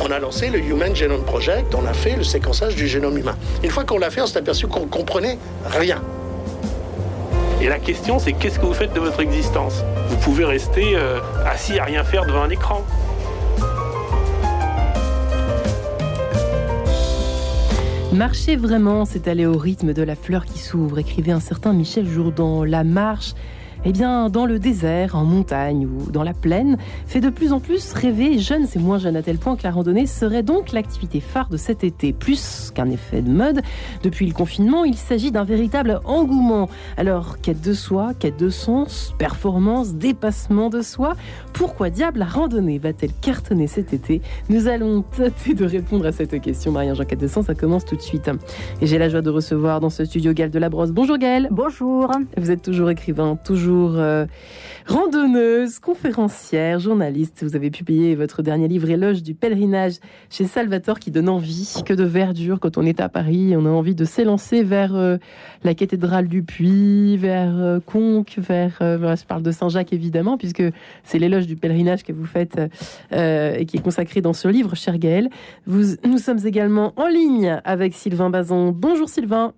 On a lancé le Human Genome Project, on a fait le séquençage du génome humain. Une fois qu'on l'a fait, on s'est aperçu qu'on comprenait rien. Et la question, c'est qu'est-ce que vous faites de votre existence? Vous pouvez rester euh, assis à rien faire devant un écran. Marcher vraiment, c'est aller au rythme de la fleur qui s'ouvre, écrivait un certain Michel Jourdan. La marche eh bien, dans le désert, en montagne ou dans la plaine, fait de plus en plus rêver jeunes et moins jeunes à tel point que la randonnée serait donc l'activité phare de cet été. Qu'un effet de mode, depuis le confinement, il s'agit d'un véritable engouement. Alors, quête de soi, quête de sens, performance, dépassement de soi, pourquoi diable la randonnée va-t-elle cartonner cet été? Nous allons tâter de répondre à cette question. Marie-Jean Quête de Sens, ça commence tout de suite. Et j'ai la joie de recevoir dans ce studio Gaël de la Brosse. Bonjour Gaël. Bonjour. Vous êtes toujours écrivain, toujours euh, randonneuse, conférencière, journaliste. Vous avez publié votre dernier livre Éloge du pèlerinage chez Salvatore qui donne envie, que de verdure quand on est à Paris. On a envie de s'élancer vers euh, la cathédrale du Puy, vers euh, Conques, vers, je parle de Saint-Jacques évidemment, puisque c'est l'éloge du pèlerinage que vous faites et qui est consacré dans ce livre, cher Gaël. Nous sommes également en ligne avec Sylvain Bazon. Bonjour Sylvain.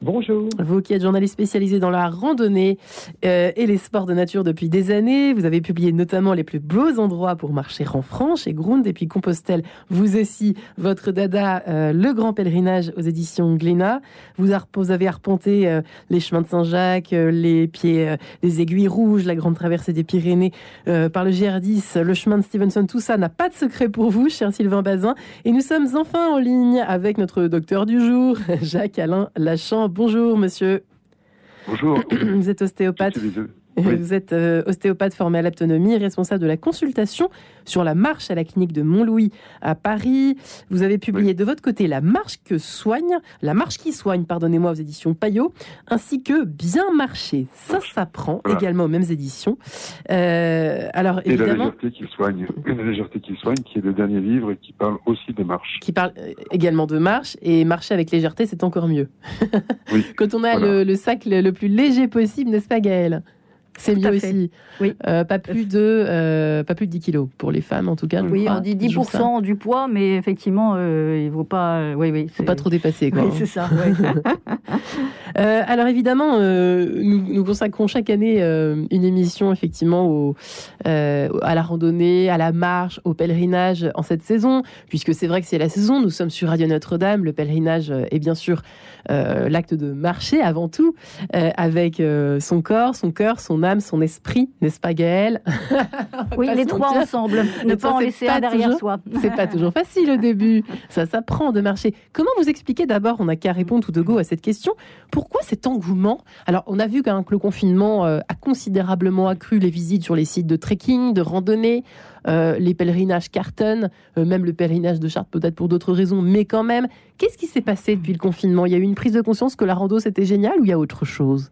Bonjour. Vous qui êtes journaliste spécialisé dans la randonnée euh, et les sports de nature depuis des années, vous avez publié notamment les plus beaux endroits pour marcher en France et Grund et puis Compostelle. Vous aussi, votre dada, euh, le grand pèlerinage aux éditions Glénat. Vous, avez arpenté euh, les chemins de Saint-Jacques, les pieds des aiguilles rouges, la grande traversée des Pyrénées par le GR10, le chemin de Stevenson. Tout ça n'a pas de secret pour vous, cher Sylvain Bazin. Et nous sommes enfin en ligne avec notre docteur du jour, Jacques-Alain Lachamp bonjour monsieur. Bonjour. Vous êtes ostéopathe. Vous êtes euh, ostéopathe formé à l'autonomie, responsable de la consultation sur la marche à la clinique de Montlouis à Paris. Vous avez publié de votre côté La marche que soigne, La marche qui soigne, pardonnez-moi, aux éditions Payot, ainsi que Bien marcher. Ça s'apprend également aux mêmes éditions. Euh, alors et évidemment, la légèreté qui soigne, une légèreté qui soigne, qui est le dernier livre et qui parle aussi de marche. Qui parle euh, également de marche et marcher avec légèreté, c'est encore mieux. Quand on a le, sac le plus léger possible, n'est-ce pas, Gaël c'est mieux aussi. Oui. Euh, pas, plus de, euh, pas plus de 10 kilos pour les femmes, en tout cas. Oui, on dit 10% du poids, mais effectivement, euh, il ne faut pas. oui, oui, faut pas trop dépasser. Quoi, oui, c'est ça. alors évidemment, nous, nous, consacrons chaque année une émission effectivement au, à la randonnée, à la marche, au pèlerinage en cette saison, puisque c'est vrai que c'est la saison. Nous sommes sur Radio Notre-Dame. Le pèlerinage est bien sûr l'acte de marcher avant tout, avec son corps, son cœur, son âme son esprit, n'est-ce pas Gaël Oui, les trois ensemble. Ne pas en laisser un derrière soi. C'est pas toujours facile au début. Ça s'apprend de marcher. Comment vous expliquez d'abord, on n'a qu'à répondre tout de go à cette question, pourquoi cet engouement? Alors, on a vu que le confinement euh, a considérablement accru les visites sur les sites de trekking, de randonnée. Euh, les pèlerinages cartonnent, euh, même le pèlerinage de Chartres peut-être pour d'autres raisons, mais quand même, qu'est-ce qui s'est passé depuis le confinement? Il y a eu une prise de conscience que la rando c'était génial ou il y a autre chose?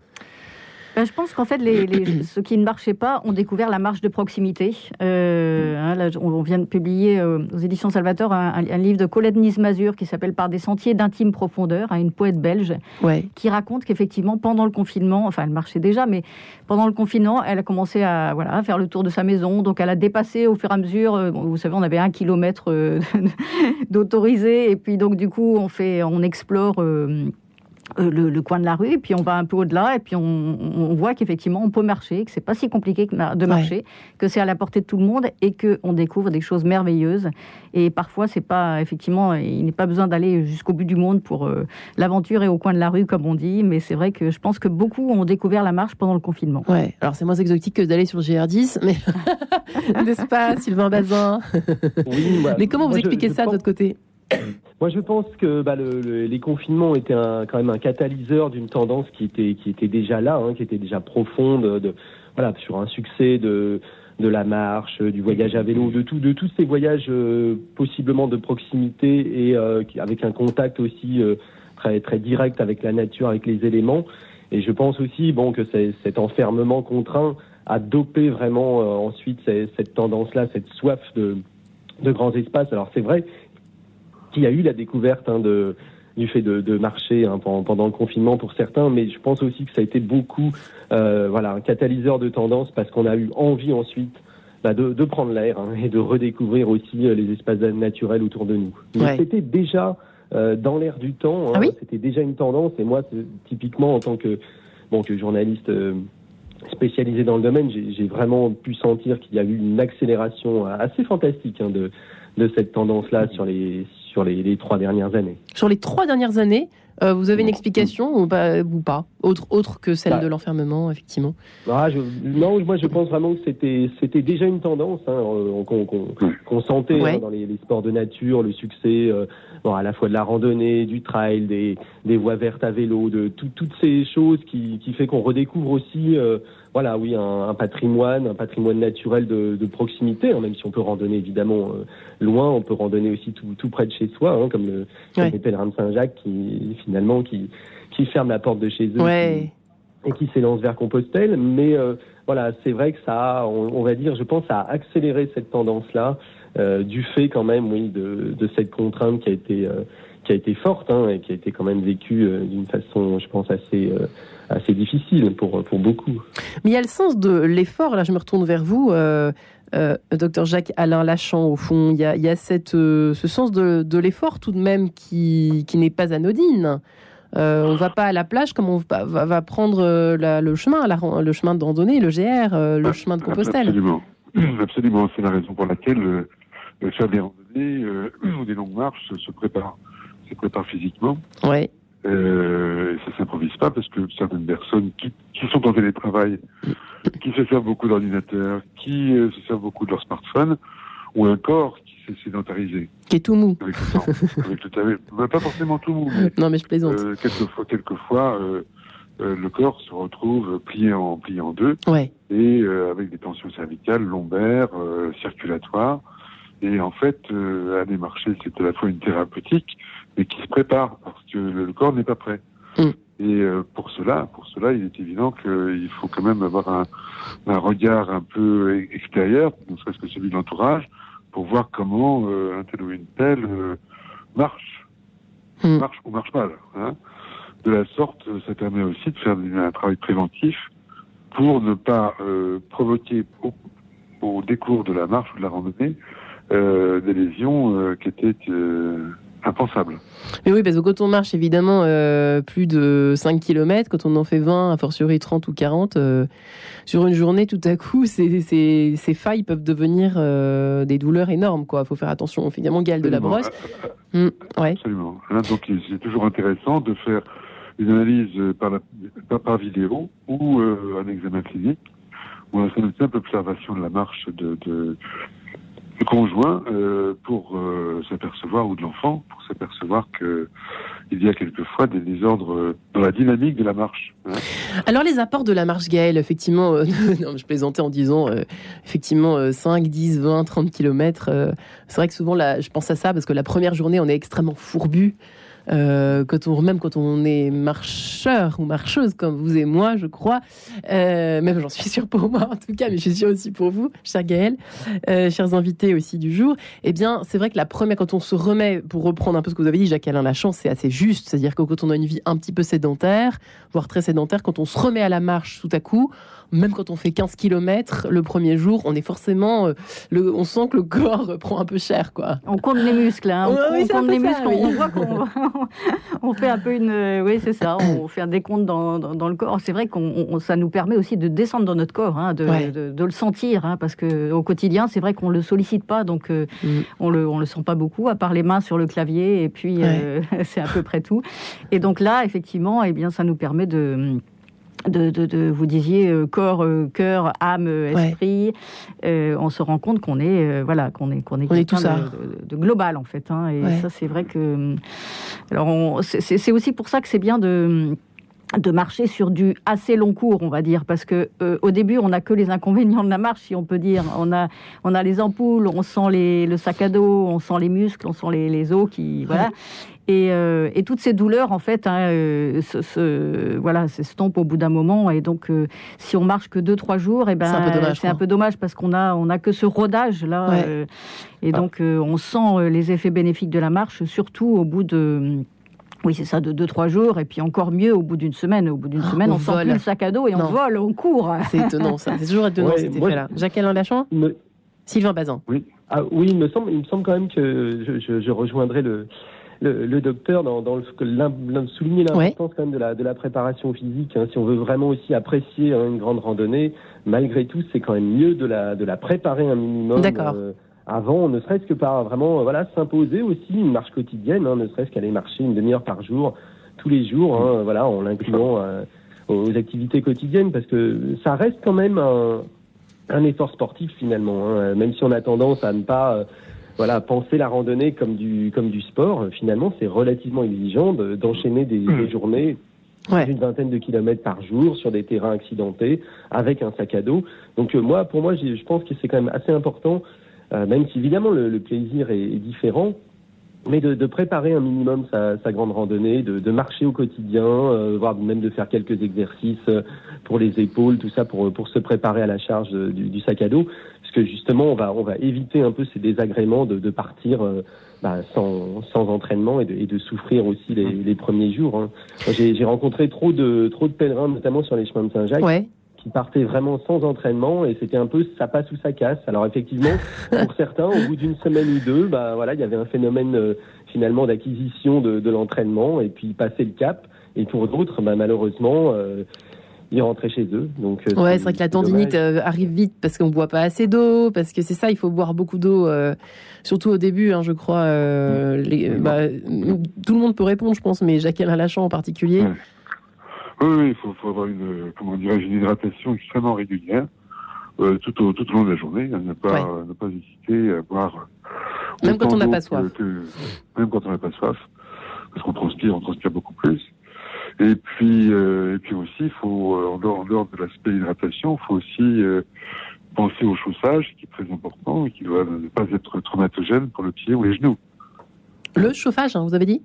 Ben, je pense qu'en fait, les, ceux qui ne marchaient pas ont découvert la marche de proximité. Euh, hein, on, vient de publier euh, aux éditions Salvator un, livre de Colette Nice-Mazur qui s'appelle Par des sentiers d'intime profondeur, à hein, une poète belge, qui raconte qu'effectivement, pendant le confinement, enfin, elle marchait déjà, mais pendant le confinement, elle a commencé à, voilà, faire le tour de sa maison. Donc, elle a dépassé au fur et à mesure. Euh, vous savez, on avait un kilomètre d'autorisé, et puis donc, du coup, on fait, on explore. Euh, le, coin de la rue, et puis on va un peu au-delà, et puis on, voit qu'effectivement on peut marcher, que c'est pas si compliqué de marcher, que c'est à la portée de tout le monde, et qu'on découvre des choses merveilleuses. Et parfois, c'est pas effectivement, il n'est pas besoin d'aller jusqu'au bout du monde pour euh, l'aventure et au coin de la rue, comme on dit. Mais c'est vrai que je pense que beaucoup ont découvert la marche pendant le confinement. Ouais. Alors c'est moins exotique que d'aller sur le GR10, mais n'est-ce pas, Sylvain Bazin? Mais comment vous expliquez ça de votre côté? moi, je pense que bah, les confinements étaient quand même un catalyseur d'une tendance qui était, qui était déjà là, hein, qui était déjà profonde, de, voilà, sur un succès de, de la marche, du voyage à vélo, de, tout, de tous ces voyages euh, possiblement de proximité et euh, avec un contact aussi euh, très très direct avec la nature, avec les éléments. Et je pense aussi bon que cet enfermement contraint a dopé vraiment euh, ensuite cette, tendance-là, cette soif de, de grands espaces. Alors c'est vrai qu'il y a eu la découverte hein, de, du fait de, de marcher hein, pendant, le confinement pour certains, mais je pense aussi que ça a été beaucoup euh, voilà un catalyseur de tendance parce qu'on a eu envie ensuite bah, de, de, prendre l'air hein, et de redécouvrir aussi euh, les espaces naturels autour de nous. C'était déjà euh, dans l'air du temps, hein, ah c'était déjà une tendance et moi typiquement en tant que bon que journaliste euh, spécialisé dans le domaine, j'ai vraiment pu sentir qu'il y a eu une accélération assez fantastique de, de cette tendance-là sur les sur les, trois dernières années. Sur les trois dernières années, euh, vous avez une explication ou pas, ou pas? Autre, autre que celle bah. de l'enfermement, effectivement ah, Non, moi je pense vraiment que c'était, c'était déjà une tendance hein, qu'on, sentait hein, dans les, sports de nature, le succès euh, bon, à la fois de la randonnée, du trail, des, des voies vertes à vélo, de toutes ces choses qui, qui fait qu'on redécouvre aussi euh, voilà, oui, un, patrimoine, un patrimoine naturel de, proximité, hein, même si on peut randonner évidemment euh, loin, on peut randonner aussi tout, tout près de chez soi, hein, comme, le, les pèlerins de Saint-Jacques qui finalement qui, qui ferment la porte de chez eux et qui s'élancent vers Compostelle. Mais euh, voilà, c'est vrai que ça, a, on, va dire, je pense, ça a accéléré cette tendance-là euh, du fait quand même, oui, de, de cette contrainte qui a été qui a été forte hein, et qui a été quand même vécue d'une façon, je pense, assez assez difficile pour, pour beaucoup. Mais il y a le sens de l'effort, là je me retourne vers vous, euh, euh, docteur Jacques Alain Lachant, au fond, il y a, il y a cette, euh, ce sens de, de l'effort tout de même qui, qui n'est pas anodine. on ne va pas à la plage comme on va, va prendre le chemin, la, le chemin de randonnée, le GR, le chemin de Compostelle. Absolument, absolument. c'est la raison pour laquelle faire des randonnées ou des longues marches se prépare, se prépare physiquement. Ouais. Euh, ça s'improvise pas parce que certaines personnes qui, qui sont en télétravail, qui se servent beaucoup d'ordinateur, qui euh, se servent beaucoup de leur smartphone, ont un corps qui s'est sédentarisé. Qui est tout mou. Avec le temps. avec le bah, pas forcément tout mou. Mais, non, mais je plaisante. Euh, quelquefois, quelquefois euh, euh, le corps se retrouve plié en, plié en deux. Ouais. Et avec des tensions cervicales, lombaires, circulatoires. Et en fait, euh, aller marcher, c'est à la fois une thérapeutique, mais qui se prépare parce que le corps n'est pas prêt. Mm. Et euh, pour cela, pour cela, il est évident qu'il faut quand même avoir un, un regard un peu extérieur, ne serait-ce que celui de l'entourage, pour voir comment euh, un tel ou une telle euh, marche, mm. marche ou marche mal. Hein. De la sorte, ça permet aussi de faire un travail préventif pour ne pas provoquer au, au décours de la marche ou de la randonnée euh, des lésions euh, qui étaient euh, impensables. Mais oui, parce que quand on marche évidemment plus de 5 km, quand on en fait 20, a fortiori 30 ou 40, sur une journée, tout à coup, ces, ces, ces failles peuvent devenir des douleurs énormes. Il faut faire attention, évidemment, Gaël de la Brosse. Mmh, ouais. Absolument. donc, c'est toujours intéressant de faire une analyse par, la, par, vidéo ou un examen clinique ou une simple observation de la marche de, de, le conjoint euh, pour euh, s'apercevoir, ou de l'enfant, pour s'apercevoir que il y a quelquefois des désordres euh, dans la dynamique de la marche. Hein. Alors les apports de la marche Gaël, effectivement, je plaisantais en disant effectivement 5, 10, 20, 30 kilomètres. c'est vrai que souvent là, je pense à ça parce que la première journée on est extrêmement fourbu. Euh, quand on, même quand on est marcheur ou marcheuse comme vous et moi, je crois, euh, même j'en suis sûre pour moi en tout cas, mais je suis sûre aussi pour vous, cher Gaël, euh, chers invités aussi du jour, eh bien, c'est vrai que la première, quand on se remet, pour reprendre un peu ce que vous avez dit, Jacques-Alain Lachance, c'est assez juste, c'est-à-dire que quand on a une vie un petit peu sédentaire, voire très sédentaire, quand on se remet à la marche tout à coup, même quand on fait 15 km le premier jour, on est forcément, euh, le, on sent que le corps prend un peu cher, quoi. On compte les muscles, hein. on, compte les muscles, on voit qu'on on fait un peu une, euh, oui c'est ça, on fait un décompte dans, dans, le corps. C'est vrai qu'on ça nous permet aussi de descendre dans notre corps, hein, de, de, le sentir, hein, parce que au quotidien, c'est vrai qu'on le sollicite pas, donc euh, mm. on le on le sent pas beaucoup, à part les mains sur le clavier, et puis c'est à peu près tout. Et donc là, effectivement, eh bien, ça nous permet de de, vous disiez euh, corps, euh, cœur, âme, esprit, euh, on se rend compte qu'on est voilà qu'on est qu'on est, De, global en fait. Hein, et ça c'est vrai que alors c'est aussi pour ça que c'est bien de de marcher sur du assez long cours, on va dire, parce que euh, au début, on n'a que les inconvénients de la marche, si on peut dire. On a, on a les ampoules, on sent les, le sac à dos, on sent les muscles, on sent les, les os qui, voilà. Et, euh, et, toutes ces douleurs, en fait, hein, euh, se, voilà, s'estompent au bout d'un moment. Et donc, si on marche que deux, trois jours, et eh ben, c'est un, peu dommage parce qu'on a, on a que ce rodage là. et donc, on sent les effets bénéfiques de la marche, surtout au bout de oui, c'est ça, de 2-3 jours, et puis encore mieux au bout d'une semaine. Au bout d'une ah, semaine, on, sort plus le sac à dos et on vole, on court. C'est étonnant, ça. C'est toujours étonnant cet effet-là. Jacques Alain Lachant me... Sylvain Bazin. Oui. Ah, oui, il me, semble, il me semble quand même que je, je, rejoindrai le, le, docteur dans, dans le, souligner l'importance quand même de la, de la préparation physique. Hein. Si on veut vraiment aussi apprécier hein, une grande randonnée, malgré tout, c'est quand même mieux de la, de la préparer un minimum. D'accord. Euh, avant, ne serait-ce que par vraiment voilà s'imposer aussi une marche quotidienne, hein, ne serait-ce qu'aller marcher une demi-heure par jour, tous les jours, hein, voilà, en l'incluant euh, aux activités quotidiennes, parce que ça reste quand même un, un effort sportif finalement, hein, même si on a tendance à ne pas euh, voilà penser la randonnée comme du comme du sport. Finalement, c'est relativement exigeant d'enchaîner des, mmh. des, journées Ouais. une vingtaine de kilomètres par jour sur des terrains accidentés avec un sac à dos. Donc euh, moi, pour moi, je pense que c'est quand même assez important euh, même si évidemment le, plaisir est, différent, mais de, préparer un minimum sa, grande randonnée, de, marcher au quotidien, euh, voire même de faire quelques exercices euh, pour les épaules, tout ça pour, pour se préparer à la charge du, sac à dos, parce que justement on va, on va éviter un peu ces désagréments de, partir bah, sans, sans entraînement et de, et de souffrir aussi les, les premiers jours. Hein. J'ai rencontré trop de, trop de pèlerins, notamment sur les chemins de Saint-Jacques. Ouais qui partait vraiment sans entraînement et c'était un peu ça passe ou ça casse. Alors effectivement, pour certains, au bout d'une semaine ou deux, bah voilà, il y avait un phénomène euh, finalement d'acquisition de, de l'entraînement et puis passer le cap. Et pour d'autres, bah, malheureusement, euh, ils rentraient chez eux. Donc euh, ouais, c'est vrai que la tendinite arrive vite parce qu'on boit pas assez d'eau, parce que c'est ça, il faut boire beaucoup d'eau, surtout au début, hein, je crois. Les, bah, tout le monde peut répondre, je pense, mais Jacques-Alain Lachant en particulier. Oui, il faut, faut, avoir une, comment dirais une hydratation extrêmement régulière euh, tout, au, tout au long de la journée. Ne pas, ne pas hésiter à boire. Même quand on n'a pas soif. même quand on n'a pas soif, parce qu'on transpire, on transpire beaucoup plus. Et puis, euh, et puis aussi, faut, euh, en dehors, en dehors de l'aspect hydratation, il faut aussi euh, penser au chaussage, qui est très important et qui doit ne pas être traumatogène pour le pied ou les genoux. Le chauffage, hein, vous avez dit?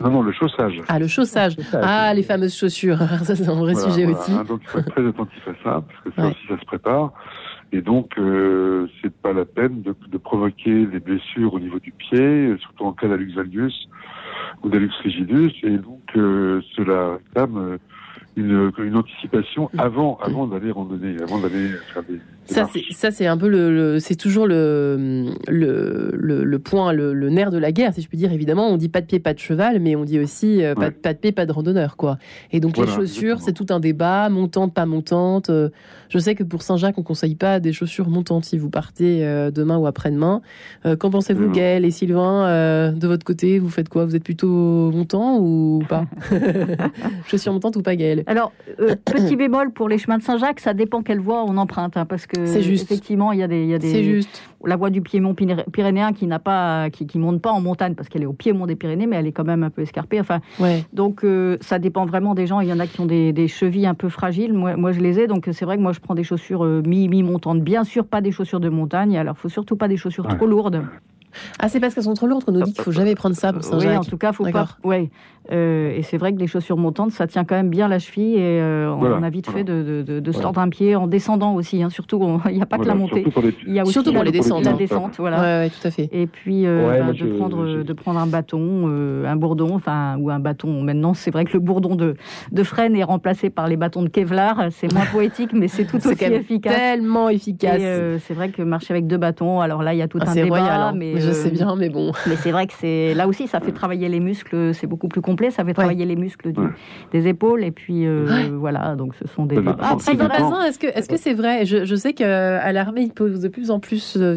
Non, non, le chaussage. Ah, le chaussage. Ah, les fameuses chaussures. ça, c'est un vrai sujet aussi. Donc, il faut être très attentif à ça, parce que ça aussi, ça se prépare. Et donc, euh, c'est pas la peine de, de, provoquer des blessures au niveau du pied, surtout en cas d'alux valgus ou d'alux rigidus. Et donc, euh, cela réclame euh, une, une anticipation avant, avant d'aller randonner, avant d'aller faire des, ça, c'est, un peu le, c'est toujours le, le, le, point, le, nerf de la guerre, si je puis dire. Évidemment, on dit pas de pied, pas de cheval, mais on dit aussi euh, pas, de pied, pas de randonneur, quoi. Et donc les chaussures, c'est tout un débat, montante, pas montante. Euh, je sais que pour Saint-Jacques, on conseille pas des chaussures montantes si vous partez euh, demain ou après-demain. qu'en pensez-vous, Gaël et Sylvain, de votre côté, vous faites quoi? Vous êtes plutôt montant ou pas? Chaussures montantes ou pas, Gaël? Alors, petit bémol pour les chemins de Saint-Jacques, ça dépend quelle voie on emprunte, hein, parce que c'est juste. effectivement, il y a des, il y a des juste. la voie du Piémont pyrénéen qui n'a pas, qui, qui, monte pas en montagne parce qu'elle est au piémont des Pyrénées, mais elle est quand même un peu escarpée. Enfin, ouais. donc euh, ça dépend vraiment des gens. Il y en a qui ont des, des chevilles un peu fragiles. Moi, moi, je les ai, donc c'est vrai que moi, je prends des chaussures euh, mi mi montantes. Bien sûr, pas des chaussures de montagne. Alors, faut surtout pas des chaussures trop lourdes. Ah, c'est parce qu'elles sont trop lourdes qu'on nous dit qu'il faut jamais prendre ça pour Saint-Jacques. Oui, en tout cas, faut pas. Ouais. Euh, et c'est vrai que les chaussures montantes, ça tient quand même bien la cheville et euh, on a vite fait de, de, de, se tordre un pied en descendant aussi. Hein, surtout, il n'y a pas que la montée. Il y a aussi surtout pour la, les descentes. La descente, voilà. Ouais, tout à fait. Et puis euh, bah, de, prendre, de prendre un bâton, un bourdon, enfin, ou un bâton. Maintenant, c'est vrai que le bourdon de, de freine est remplacé par les bâtons de Kevlar. C'est moins poétique, mais c'est tout aussi efficace. Tellement efficace. c'est vrai que marcher avec deux bâtons, alors là, il y a tout ah, un débat. Royal, hein. mais je sais bien, mais bon. Mais c'est vrai que c'est là aussi, ça fait travailler les muscles. C'est beaucoup plus complet. Ça fait travailler les muscles des épaules. Et puis euh, voilà, donc ce sont des. Ah, est-ce que est-ce que c'est vrai? Je, je, sais qu'à l'armée ils posent de plus en plus, euh,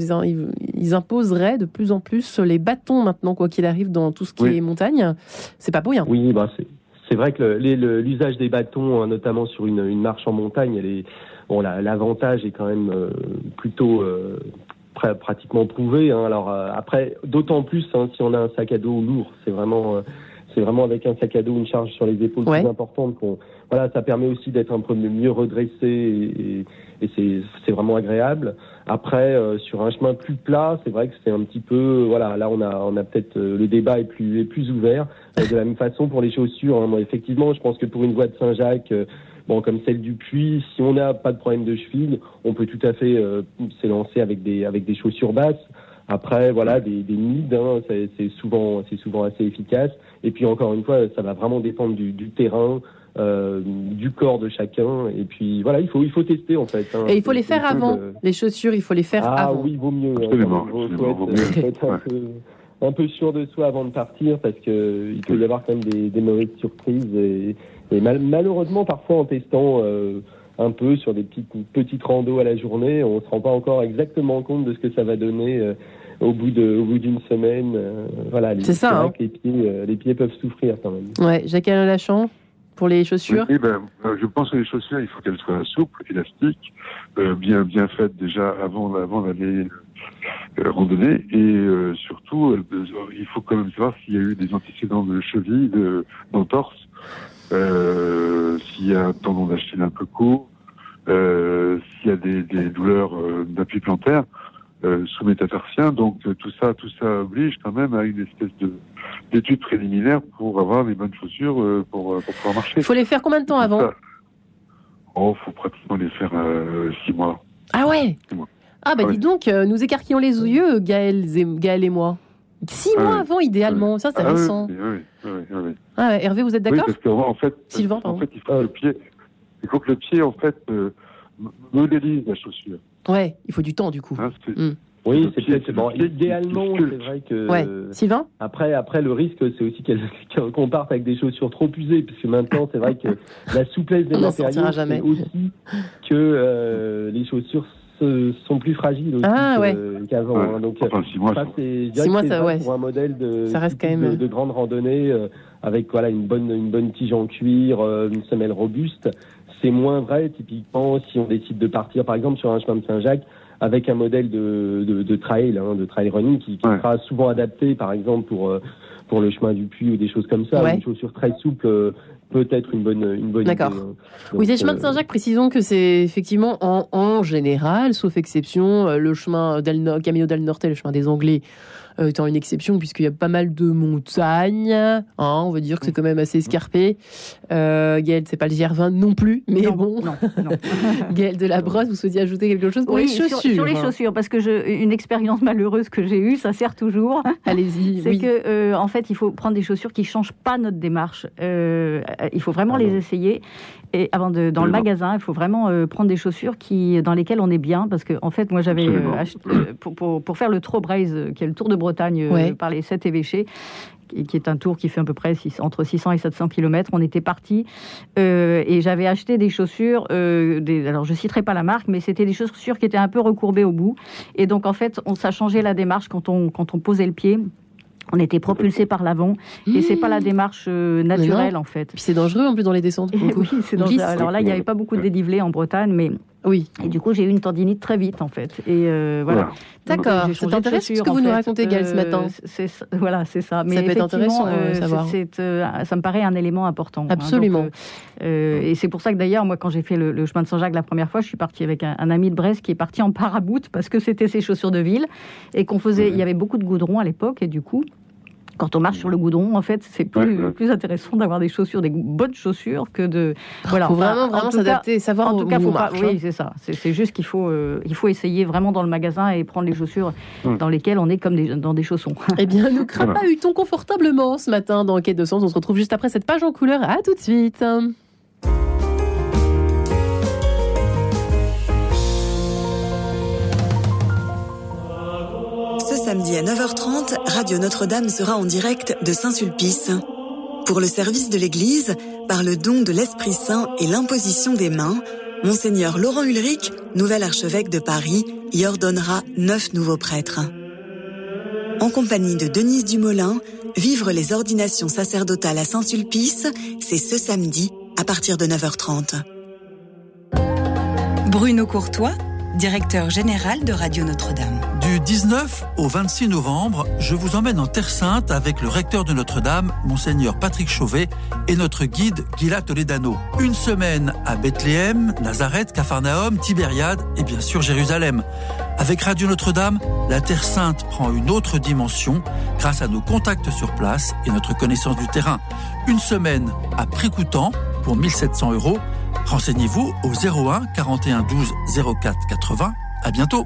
ils, imposeraient de plus en plus les bâtons maintenant quoi qu'il arrive dans tout ce qui est montagne. C'est pas pour rien. Oui, bah c'est. C'est vrai que l'usage des bâtons, hein, notamment sur une, une, marche en montagne, elle est, bon, l'avantage est quand même euh, plutôt pratiquement prouvé. Hein. Alors après, d'autant plus hein, si on a un sac à dos lourd, c'est vraiment c'est vraiment avec un sac à dos, une charge sur les épaules plus importante qu'on, voilà, ça permet aussi d'être un peu mieux redressé et, et c'est vraiment agréable. Après, euh, sur un chemin plus plat, c'est vrai que c'est un petit peu, voilà, là on a, on a peut-être euh, le débat est plus, est plus ouvert. de la même façon pour les chaussures, hein, moi, effectivement, je pense que pour une voie de Saint-Jacques, euh, bon, comme celle du Puy, si on n'a pas de problème de cheville, on peut tout à fait s'élancer avec des, avec des chaussures basses. Après, voilà, des, des mids, hein, c'est souvent, c'est souvent assez efficace. Et puis encore une fois, ça va vraiment dépendre du, du terrain, euh, du corps de chacun. Et puis voilà, il faut, il faut tester en fait. Hein. Et il faut les faire avant. Les chaussures, il faut les faire ah, avant. Ah oui, vaut mieux. Absolument. Il faut, être, un, peu, un, peu, sûr de soi avant de partir parce que il peut y avoir quand même des, des mauvaises surprises. Et, et malheureusement, parfois en testant. Euh, un peu sur des petites petites randos à la journée, on se rend pas encore exactement compte de ce que ça va donner euh, au bout de au bout d'une semaine. Euh, voilà, c'est ça. Hein. les pieds les pieds peuvent souffrir quand même. Ouais, Jacques Alain Lachant pour les chaussures? Oui, ben, euh, Je pense que les chaussures, il faut qu'elles soient souples, élastiques, euh, bien bien faites déjà avant, avant d'aller euh, randonner. Et surtout, il faut quand même savoir s'il y a eu des antécédents de cheville, d'entorse, s'il y a un tendon d'Achille un peu court, s'il y a des, des douleurs d'appui plantaire. Euh, sous métatarsien. Donc euh, tout ça, tout ça oblige quand même à une espèce de d'étude préliminaire pour avoir les bonnes chaussures euh, pour, pour pouvoir marcher. Il faut les faire combien de temps avant Oh, faut pratiquement les faire six mois. Ah ouais. Ah bah dis donc, nous écarquillons les yeux, Gaël et, Gaël et moi. Six ah mois avant, idéalement. Ça, c'est ah récent. Oui, oui, oui, ah, Hervé, vous êtes d'accord Oui, parce qu'en fait, Sylvain, en fait, il faut que le pied, il faut que le pied, en fait, modélise la chaussure. Ouais, il faut du temps du coup. Hein, hmm. Oui, c'est peut-être bon. Idéalement, c'est vrai que. Ouais. Sylvain? Après, après le risque, c'est aussi qu'on parte avec des chaussures trop usées, puisque maintenant, c'est vrai que la souplesse des matériaux, c'est aussi que euh, les chaussures sont plus fragiles aussi ah, qu'avant. Hein. Donc, enfin, six mois, c'est mois, ça, ouais. pour un modèle de, ça reste quand même... de, grande randonnée euh, avec voilà une bonne une bonne tige en cuir, euh, une semelle robuste. C'est moins vrai typiquement si on décide de partir par exemple sur un chemin de Saint-Jacques avec un modèle de, de, de trail, hein, de trail running qui, qui sera souvent adapté par exemple pour euh, pour le chemin du puits ou des choses comme ça. Une chaussure très souple euh, peut être une bonne, une bonne D'accord. Hein. Oui, les chemins de Saint-Jacques, précisons que c'est effectivement en, en, général, sauf exception, le chemin del Camino del Norte, le chemin des Anglais, euh, étant une exception puisqu'il y a pas mal de montagnes. Hein, on va dire que c'est quand même assez escarpé. Euh, Gaël, c'est pas le GR20 non plus, mais bon. Non, Gaël de la Brosse, vous souhaitiez ajouter quelque chose pour les chaussures sur, les chaussures, parce que je, une expérience malheureuse que j'ai eue, ça sert toujours. Allez-y. c'est que euh, en fait, il faut prendre des chaussures qui changent pas notre démarche. Euh, il faut vraiment les essayer. Et avant de, dans le magasin, il faut vraiment prendre des chaussures qui, dans lesquelles on est bien, parce que en fait, moi, j'avais acheté pour, pour, pour, faire le Troll Braze, qui est le Tour de Bretagne euh, par les sept évêchés qui est un tour qui fait à peu près entre 600 et 700 km. On était parti euh, et j'avais acheté des chaussures. Euh, des, alors je citerai pas la marque, mais c'était des chaussures qui étaient un peu recourbées au bout. Et donc en fait, on ça changé la démarche quand on quand on posait le pied. On était propulsé par l'avant et c'est pas la démarche naturelle en fait. Puis c'est dangereux en plus dans les descentes. oui, c'est dangereux. Alors là, il n'y avait pas beaucoup de dénivelé en Bretagne, mais oui. Et du coup, j'ai eu une tendinite très vite, en fait. Et euh, voilà. D'accord. C'est intéressant ce que vous nous racontez, Gaël, ce matin? Euh, voilà, c'est ça. Mais ça peut être intéressant de euh, savoir. ça me paraît un élément important. Hein. Absolument. et c'est pour ça que d'ailleurs, moi, quand j'ai fait le, chemin de Saint-Jacques la première fois, je suis partie avec un, ami de Brest qui est parti en parabout parce que c'était ses chaussures de ville et qu'on faisait. Il y avait beaucoup de goudron à l'époque et du coup, quand on marche sur le goudron, en fait, c'est plus, plus intéressant d'avoir des chaussures, des bonnes chaussures que de. Voilà. Il faut vraiment, vraiment s'adapter, savoir en tout cas, faut pas, Oui, hein. c'est ça. C'est juste qu'il faut, euh, il faut essayer vraiment dans le magasin et prendre les chaussures dans lesquelles on est comme des, dans des chaussons. Eh bien, nous crapahutons confortablement ce matin dans Quête de Sens. On se retrouve juste après cette page en couleur. À tout de suite. Samedi à 9h30, Radio Notre-Dame sera en direct de Saint-Sulpice. Pour le service de l'Église, par le don de l'Esprit Saint et l'imposition des mains, Monseigneur Laurent Ulrich, nouvel archevêque de Paris, y ordonnera neuf nouveaux prêtres. En compagnie de Denise Dumoulin, vivre les ordinations sacerdotales à Saint-Sulpice, c'est ce samedi à partir de 9h30. Bruno Courtois directeur général de Radio Notre-Dame. Du 19 au 26 novembre, je vous emmène en Terre Sainte avec le recteur de Notre-Dame, Monseigneur Patrick Chauvet, et notre guide Gila Toledano. Une semaine à Bethléem, Nazareth, Capharnaüm, Tibériade et bien sûr Jérusalem. Avec Radio Notre-Dame, la Terre Sainte prend une autre dimension grâce à nos contacts sur place et notre connaissance du terrain. Une semaine à prix coûtant pour 1700 euros. Renseignez-vous au 01 41 12 04 80. À bientôt.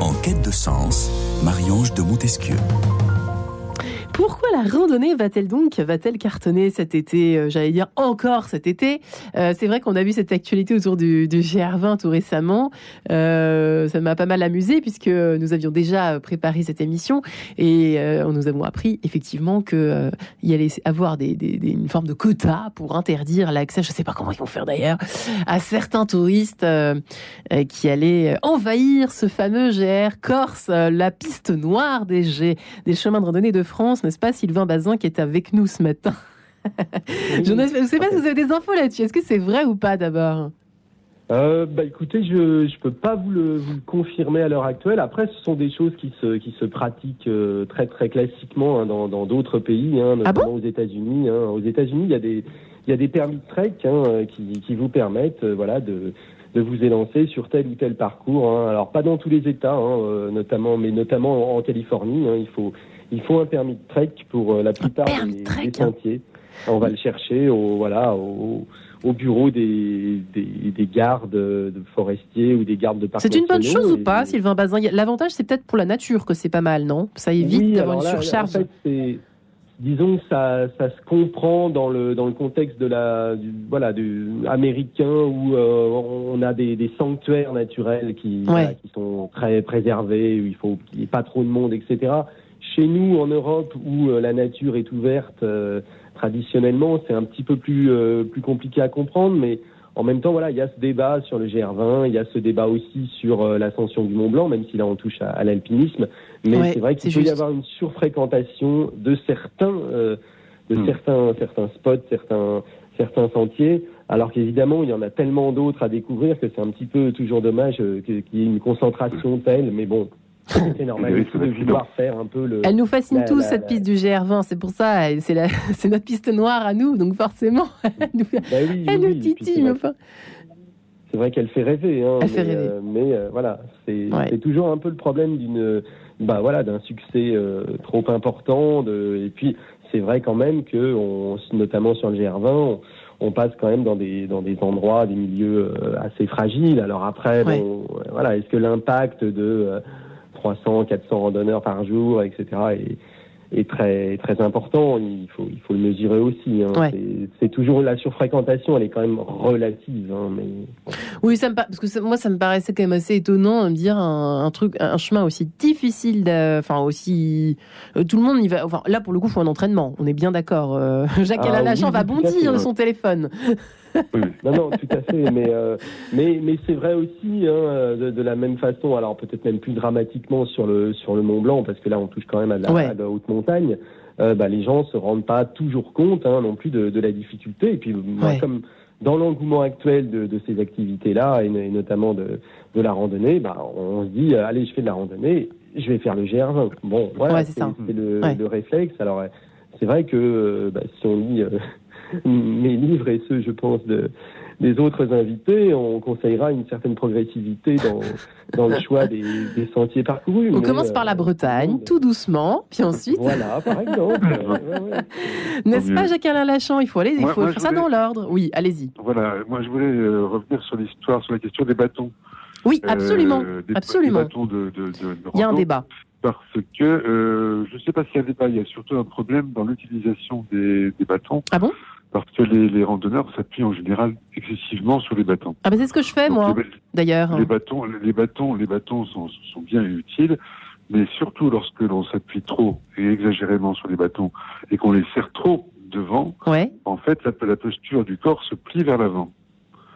En quête de sens, Marie-Ange de Montesquieu. Pourquoi la randonnée va-t-elle donc, va-t-elle cartonner cet été euh, J'allais dire encore cet été? Euh, c'est vrai qu'on a vu cette actualité autour du, GR20 tout récemment. Euh, ça m'a pas mal amusé puisque nous avions déjà préparé cette émission et nous avons appris effectivement qu'il y allait avoir des, une forme de quota pour interdire l'accès, je ne sais pas comment ils vont faire d'ailleurs, à certains touristes qui allaient envahir ce fameux GR Corse, la piste noire des, des chemins de randonnée de France n'est-ce pas, Sylvain Bazin, qui est avec nous ce matin Je ne sais pas si vous avez des infos là-dessus. Est-ce que c'est vrai ou pas d'abord euh, bah écoutez, je ne peux pas vous le, confirmer à l'heure actuelle. Après, ce sont des choses qui se, qui se pratiquent euh, très très classiquement hein, dans d'autres pays, hein, ah notamment aux États-Unis. Hein. Aux États-Unis, il y a des il y a des permis de trek qui, qui vous permettent euh, voilà de de vous élancer sur tel ou tel parcours. Alors pas dans tous les États, notamment, mais notamment en Californie. il faut il faut un permis de trek pour euh, la plupart des, sentiers. On va le chercher au, voilà, au, bureau des, des, gardes forestiers ou des gardes de parcs. C'est une bonne chose ou pas, Sylvain Bazin? L'avantage, c'est peut-être pour la nature que c'est pas mal, non? Ça évite d'avoir une surcharge. En fait, disons que ça, ça se comprend dans le dans le contexte de la du, voilà du américain où euh, on a des, des, sanctuaires naturels qui qui sont très préservés où il faut qu'il n'y ait pas trop de monde etc chez nous, en Europe, où euh, la nature est ouverte euh, traditionnellement, c'est un petit peu plus, euh, plus compliqué à comprendre, mais en même temps, voilà, il y a ce débat sur le GR20, il y a ce débat aussi sur l'ascension du Mont Blanc, même si là on touche à, l'alpinisme. Mais c'est vrai qu'il peut y avoir une surfréquentation de certains, de hmm. certains, certains spots, certains, certains sentiers. Alors qu'évidemment, il y en a tellement d'autres à découvrir que c'est un petit peu toujours dommage qu'il y ait une concentration telle. Mais bon, c'est normal faire un peu le. Elle nous fascine tous cette piste du GR20, c'est pour ça, c'est notre piste noire à nous, donc forcément, elle nous, bah oui, titille. C'est vrai qu'elle fait rêver, hein, elle mais, fait rêver. Euh, mais euh, voilà, c'est toujours un peu le problème d'une, bah voilà, d'un succès euh, trop important. De, et puis c'est vrai quand même que, on, notamment sur le GR20, on, passe quand même dans des dans des endroits, des milieux assez fragiles. Alors après, bon, voilà, est-ce que l'impact de 300, 400 randonneurs par jour, etc. Et, est très très important. Il faut il faut le mesurer aussi. Hein. C'est toujours la surfréquentation, elle est quand même relative. Hein, mais... Oui, ça me parce que moi ça me paraissait quand même assez étonnant de me dire un, truc, un chemin aussi difficile, enfin aussi euh, tout le monde y va. Enfin là pour le coup, il faut un entraînement. On est bien d'accord. Euh, Jacques ah, Lachan va bondir de son téléphone. Non, non, tout à fait. Mais, euh, mais, mais c'est vrai aussi, hein, de, la même façon, alors peut-être même plus dramatiquement sur le, sur le Mont Blanc, parce que là, on touche quand même à la, haute montagne. Euh, bah, les gens se rendent pas toujours compte hein, non plus de, de, la difficulté. Et puis, moi, comme dans l'engouement actuel de, de ces activités-là, et, notamment de, de la randonnée, bah, on se dit, euh, allez, je fais de la randonnée, je vais faire le GR20. Bon, voilà, c'est le, le, réflexe. Alors, c'est vrai que bah, si on lit mes livres et ceux, je pense, de, des autres invités, on conseillera une certaine progressivité dans, dans le choix des, des, sentiers parcourus. On commence par la euh, Bretagne, tout doucement, puis ensuite. Voilà, par exemple. N'est-ce pas, Jacques-Alain Lachant? Il faut aller, il faut faire ça dans l'ordre. Oui, allez-y. Voilà, moi je voulais euh, revenir sur l'histoire, sur la question des bâtons. Oui, absolument. Euh, absolument. bâtons de, de, de, il y a un débat parce que euh, je ne sais pas s'il y a un débat, il y a surtout un problème dans l'utilisation des, des, bâtons. Ah bon? Parce que les, les randonneurs s'appuient en général excessivement sur les bâtons. Ah ben c'est ce que je fais moi, d'ailleurs. Les bâtons, les bâtons, les bâtons sont, sont bien utiles, mais surtout lorsque l'on s'appuie trop et exagérément sur les bâtons et qu'on les serre trop devant, ouais. en fait la, la posture du corps se plie vers l'avant.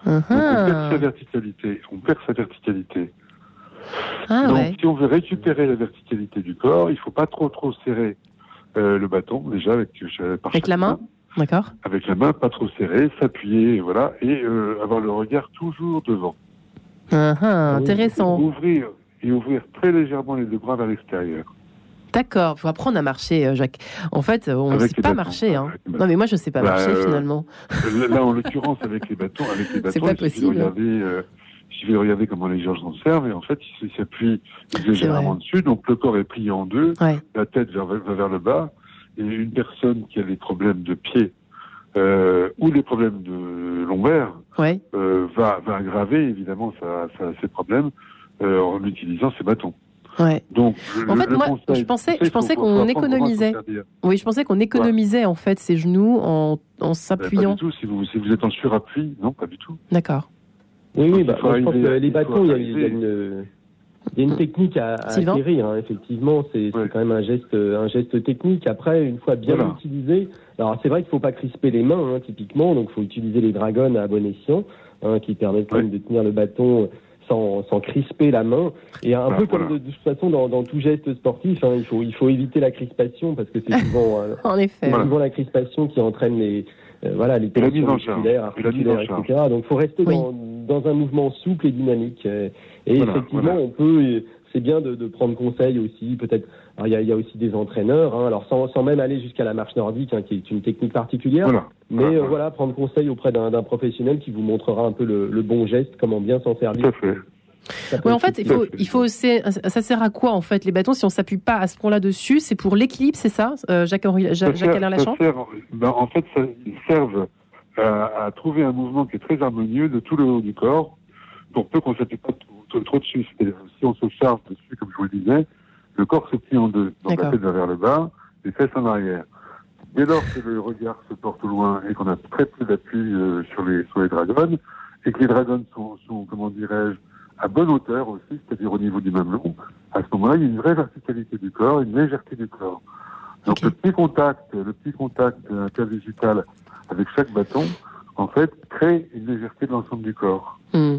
Uh Donc, on perd sa verticalité. On perd sa verticalité. Ah, Donc, ouais. si on veut récupérer la verticalité du corps, il faut pas trop trop serrer euh, le bâton déjà avec euh, par Avec la main, d'accord. avec la main, pas trop serrée, s'appuyer, voilà, et euh, avoir le regard toujours devant. Ah, ah, intéressant. Et ouvrir et ouvrir très légèrement les deux bras vers l'extérieur. D'accord, faut apprendre à marcher, euh, Jacques. En fait, on ne sait pas bâtons, marcher. Hein. Non, mais moi, je ne sais pas Bah, marcher euh, finalement. Là, en l'occurrence, avec les bâtons, avec les bâtons, pas il possible. regarder, euh, il suffit de regarder comment les gens s'en servent, et en fait, ils s'appuient légèrement dessus, donc le corps est plié en deux, Ouais. la tête vers, va vers le bas, et une personne qui a des problèmes de pied euh, ou des problèmes de lombaire Ouais. euh, va, va aggraver évidemment sa, sa- ses problèmes euh, en utilisant ses bâtons. Ouais. Donc, En fait, moi, conseil- je pensais, je qu'on économisait. Oui, je pensais qu'on économisait en fait ses genoux en, en Ben, Pas s'appuyant. du tout. Si vous, si vous êtes en surappui, non, pas du tout. D'accord. Oui, oui, Il bah, je pense arriver- que les bâtons, il y a, une, il y a une technique à, à acquérir. hein. Effectivement, c'est c'est quand même un geste, un geste technique. Après, une fois bien Voilà. utilisé, alors c'est vrai qu'il faut pas crisper les mains, hein, typiquement, donc il faut utiliser les dragons à bon escient, hein, qui permettent quand même de tenir le bâton sans, sans crisper la main. Et un Bah, peu comme de, de toute façon dans, dans tout geste sportif, hein, il faut il faut éviter la crispation parce que c'est souvent euh, En effet. c'est souvent la crispation qui entraîne les voilà les charge. musculaires, articulaires, etc. Donc, faut rester Oui. dans, dans un mouvement souple et dynamique. Euh, Et Voilà, effectivement, voilà. on peut. euh, C'est bien de, de prendre conseil aussi. Peut-être. alors, Il y a, il y a aussi des entraîneurs. hein, alors sans, sans même aller jusqu'à la marche nordique, hein, qui est une technique particulière. Voilà. Mais Voilà, euh, voilà. voilà, prendre conseil auprès d'un d'un professionnel qui vous montrera un peu le, le bon geste, comment bien s'en servir. Tout à fait. Oui, en fait, il faut, il faut aussi, ça sert à quoi en fait les bâtons si on s'appuie pas à ce point-là dessus C'est pour l'équilibre, c'est ça, euh, Jacques Jacques sert- Alain Lachamp sert- ben, en fait, ça, ils servent à, à trouver un mouvement qui est très harmonieux de tout le haut du corps, pour peu qu'on ne s'appuie pas trop, trop dessus. Si on se charge dessus, comme je vous le disais, le corps se plie en deux. Donc la tête vers le bas, les fesses en arrière. Dès lors que le regard se porte au loin et qu'on a très peu d'appui euh, sur les sur les dragons, et que les dragons sont, sont comment dirais-je, à bonne hauteur aussi, c'est-à-dire au niveau du mamelon, à ce moment-là, il y a une vraie verticalité du corps, une légèreté du corps. Donc le petit contact, le petit contact interdigital avec chaque bâton, en fait, crée une légèreté de l'ensemble du corps. Hmm.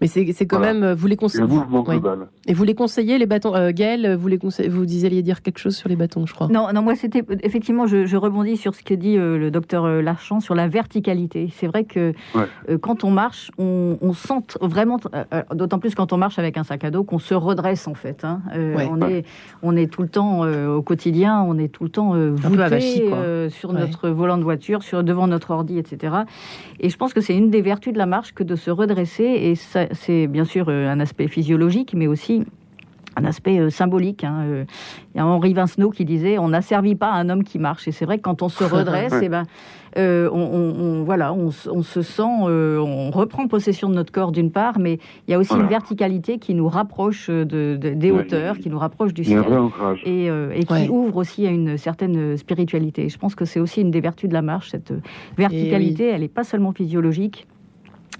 Mais c'est c'est quand Voilà. même, euh, vous les conseillez. mouvement Oui. global. Et vous les conseillez les bâtons. Euh, Gaël, vous les conseillez, vous disiez dire quelque chose sur les bâtons, je crois. Non, non, moi c'était effectivement, je, je rebondis sur ce que dit euh, le docteur euh, Larchand sur la verticalité. C'est vrai que Ouais. euh, quand on marche, on, on sent vraiment, d'autant plus quand on marche avec un sac à dos, qu'on se redresse en fait. hein. Euh, Ouais. on, est, on est tout le temps euh, au quotidien, on est tout le temps euh, peu voûté avachi, quoi. euh, sur Ouais. notre volant de voiture, sur devant notre ordi, etc. Et je pense que c'est une des vertus de la marche que de se redresser. Et c'est bien sûr euh, un aspect physiologique, mais aussi un aspect euh, symbolique. hein, euh. Il y a Henri Vincenot qui disait on n'asservit pas un homme qui marche. Et c'est vrai que quand on se redresse, Ouais. eh ben, euh, on, on- on- voilà, on, se sent, euh, on reprend possession de notre corps d'une part, mais il y a aussi Voilà. une verticalité qui nous rapproche de, de- des Ouais, hauteurs, il qui nous rapproche du ciel et, euh, et qui Ouais. ouvre aussi à une certaine spiritualité. Je pense que c'est aussi une des vertus de la marche, cette verticalité. Elle n'est pas seulement physiologique.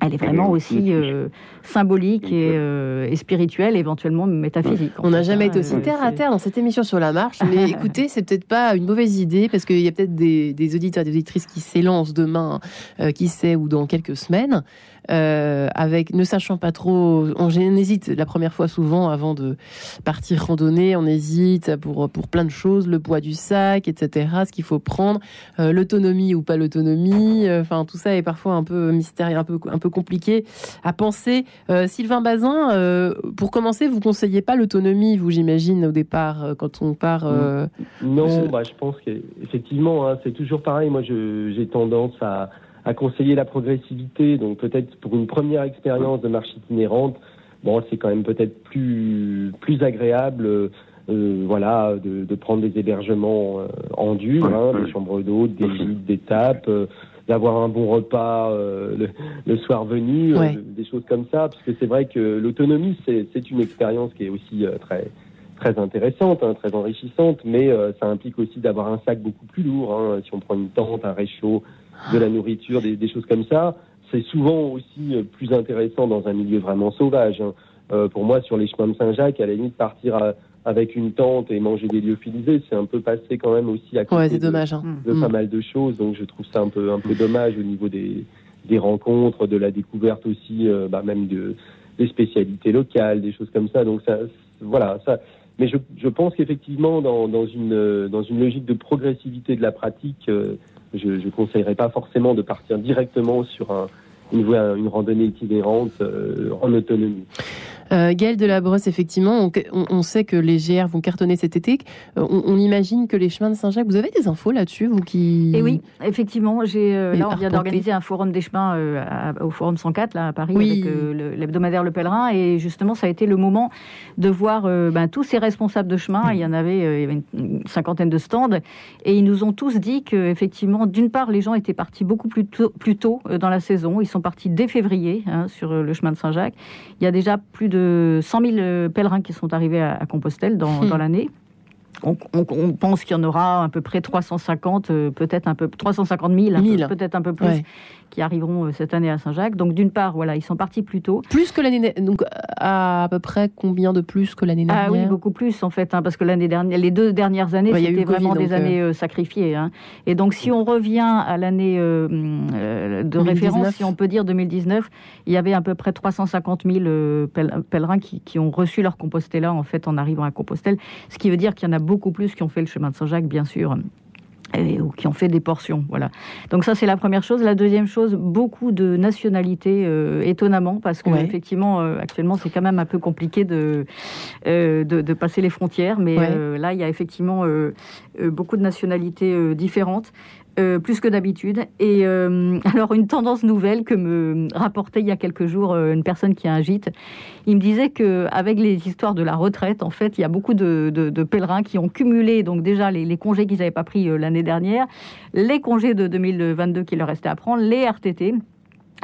Elle est vraiment aussi euh, symbolique et, euh, et spirituelle, éventuellement métaphysique. On n'a jamais hein. été aussi Euh, terre à terre dans cette émission sur la marche, mais écoutez, c'est peut-être pas une mauvaise idée parce qu'il y a peut-être des, des auditeurs et des auditrices qui s'élancent demain, euh, qui sait, ou dans quelques semaines, euh, avec ne sachant pas trop. On, on hésite la première fois souvent avant de partir randonner, on hésite pour pour plein de choses, le poids du sac, etc. Ce qu'il faut prendre, euh, l'autonomie ou pas l'autonomie. euh, Enfin, tout ça est parfois un peu mystérieux, un peu un peu compliqué à penser. Sylvain Bazin, pour commencer, vous conseillez pas l'autonomie, vous j'imagine au départ quand on part. Non, Je- bah, je pense qu'effectivement, hein, c'est toujours pareil. Moi, j'ai tendance à, à conseiller la progressivité. Donc, peut-être pour une première expérience de marche itinérante, bon, c'est quand même peut-être plus, plus agréable. euh, voilà, de, de prendre des hébergements euh, en dur, hein, des chambres d'hôtes, des gîtes, des tapes, euh, d'avoir un bon repas euh, le, le soir venu, euh, Ouais. des choses comme ça, parce que c'est vrai que l'autonomie, c'est c'est une expérience qui est aussi euh, très très intéressante, hein, très enrichissante, mais euh, ça implique aussi d'avoir un sac beaucoup plus lourd. hein. Si on prend une tente, un réchaud, de la nourriture, des, des choses comme ça. C'est souvent aussi euh, plus intéressant dans un milieu vraiment sauvage. hein. Euh, pour moi, sur les chemins de Saint-Jacques, à la limite, partir à- avec une tente et manger des lyophilisés, c'est un peu passé quand même aussi à côté Ouais, c'est de, dommage. hein. de Mm. pas mal de choses. Donc je trouve ça un peu, un peu dommage au niveau des, des rencontres, de la découverte aussi, euh, bah, même de, des spécialités locales, des choses comme ça. Donc ça, voilà, ça. Mais je, je pense qu'effectivement, dans, dans, une, euh, dans une logique de progressivité de la pratique, euh, je ne conseillerais pas forcément de partir directement sur une randonnée itinérante euh, en autonomie. Euh, Gaël Delabrosse, effectivement, on, on- on sait que les GR vont cartonner cet été. Euh, On, on imagine que les chemins de Saint-Jacques, vous avez des infos là-dessus, vous qui... Et oui, effectivement, j'ai euh, là on vient d'organiser un forum des chemins euh, à- au forum 104 là à Paris Oui. avec euh, le- l'hebdomadaire Le Pèlerin et justement ça a été le moment de voir ben, tous ces responsables de chemin. Il y en avait, il y avait une, cinquantaine de stands et ils nous ont tous dit que effectivement, d'une part, les gens étaient partis beaucoup plus tôt, plus tôt dans la saison. Ils sont partis dès février hein, sur le chemin de Saint-Jacques. Il y a déjà plus de 100 000 euh, pèlerins qui sont arrivés à, à Compostelle dans, Hmm. dans l'année. On, on- on pense qu'il y en aura à peu près 350, euh, peut-être un peu 350 000, un peu- 1000. peut-être un peu plus, Ouais. Qui arriveront euh, cette année à Saint-Jacques. Donc d'une part, voilà, ils sont partis plus tôt. Plus que l'année... Donc à, à peu près combien de plus que l'année dernière Ah oui, beaucoup plus en fait, hein, parce que l'année dernière, les deux dernières années, c'était Covid, vraiment des euh. années euh, sacrifiées. hein. Et donc, si on revient à l'année euh, de 2019. référence, si on peut dire 2019, il y avait à peu près 350 000 euh, pèl- pèlerins qui, qui ont reçu leur Compostela en fait en arrivant à Compostelle, ce qui veut dire qu'il y en a beaucoup plus qui ont fait le chemin de Saint-Jacques, bien sûr. Et- ou qui ont fait des portions, voilà. Donc ça c'est la première chose. La deuxième chose, beaucoup de nationalités, euh, étonnamment, parce que Ouais. effectivement euh, actuellement c'est quand même un peu compliqué de euh, de, de passer les frontières, mais Ouais. là il y a effectivement beaucoup de nationalités différentes. euh, plus que d'habitude. Et euh, alors, une tendance nouvelle que me rapportait il y a quelques jours euh, une personne qui a un gîte, il me disait que avec les histoires de la retraite, en fait, il y a beaucoup de, de- de pèlerins qui ont cumulé donc déjà les, les congés qu'ils n'avaient pas pris euh, l'année dernière, les congés de 2022 qu'il leur restait à prendre, les RTT.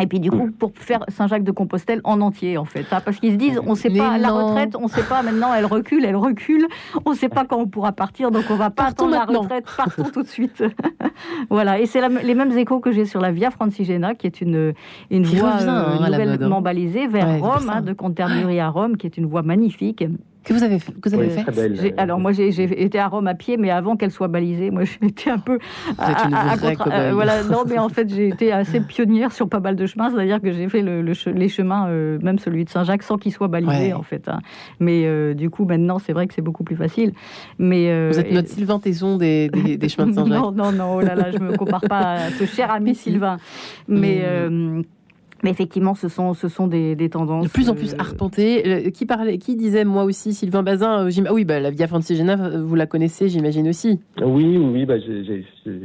Et puis du coup, pour faire Saint-Jacques-de-Compostelle en entier, en fait, hein, parce qu'ils se disent, on ne sait pas la retraite, on ne sait pas maintenant, elle recule, elle recule, on ne sait pas quand on pourra partir, donc on va pas Partons attendre la retraite, partons tout de suite. voilà, et c'est les mêmes échos que j'ai sur la Via Francigena, qui est une, une Qui voie revient, euh, hein, mode, nouvellement hein. balisée vers Ouais, Rome, hein, de Canterbury à Rome, qui est une voie magnifique. Que vous avez, que vous avez Oui, fait très belle. J'ai- alors moi j'ai été à Rome à pied, mais avant qu'elle soit balisée, moi j'ai été un peu. êtes une vraie contra- cobaye. voilà, non, mais en fait j'ai été assez pionnière sur pas mal de chemins, c'est-à-dire que j'ai fait le, le che- les chemins, euh, même celui de Saint-Jacques, sans qu'il soit balisé Ouais. en fait. hein. Mais euh, du coup maintenant c'est vrai que c'est beaucoup plus facile. Mais euh, Vous êtes et- notre Sylvain Tesson des, des, des chemins de Saint-Jacques. non, non, non, oh là là, je me compare pas à ce cher ami. Sylvain. Mais, euh, mais effectivement, ce sont, ce sont des, des tendances. De plus en plus euh, arpenté. Euh, Qui parlait, qui disait moi aussi Sylvain Bazin euh, j'im- Ah oui, bah, la Via Francigena, vous la connaissez, j'imagine aussi. Oui, oui, bah,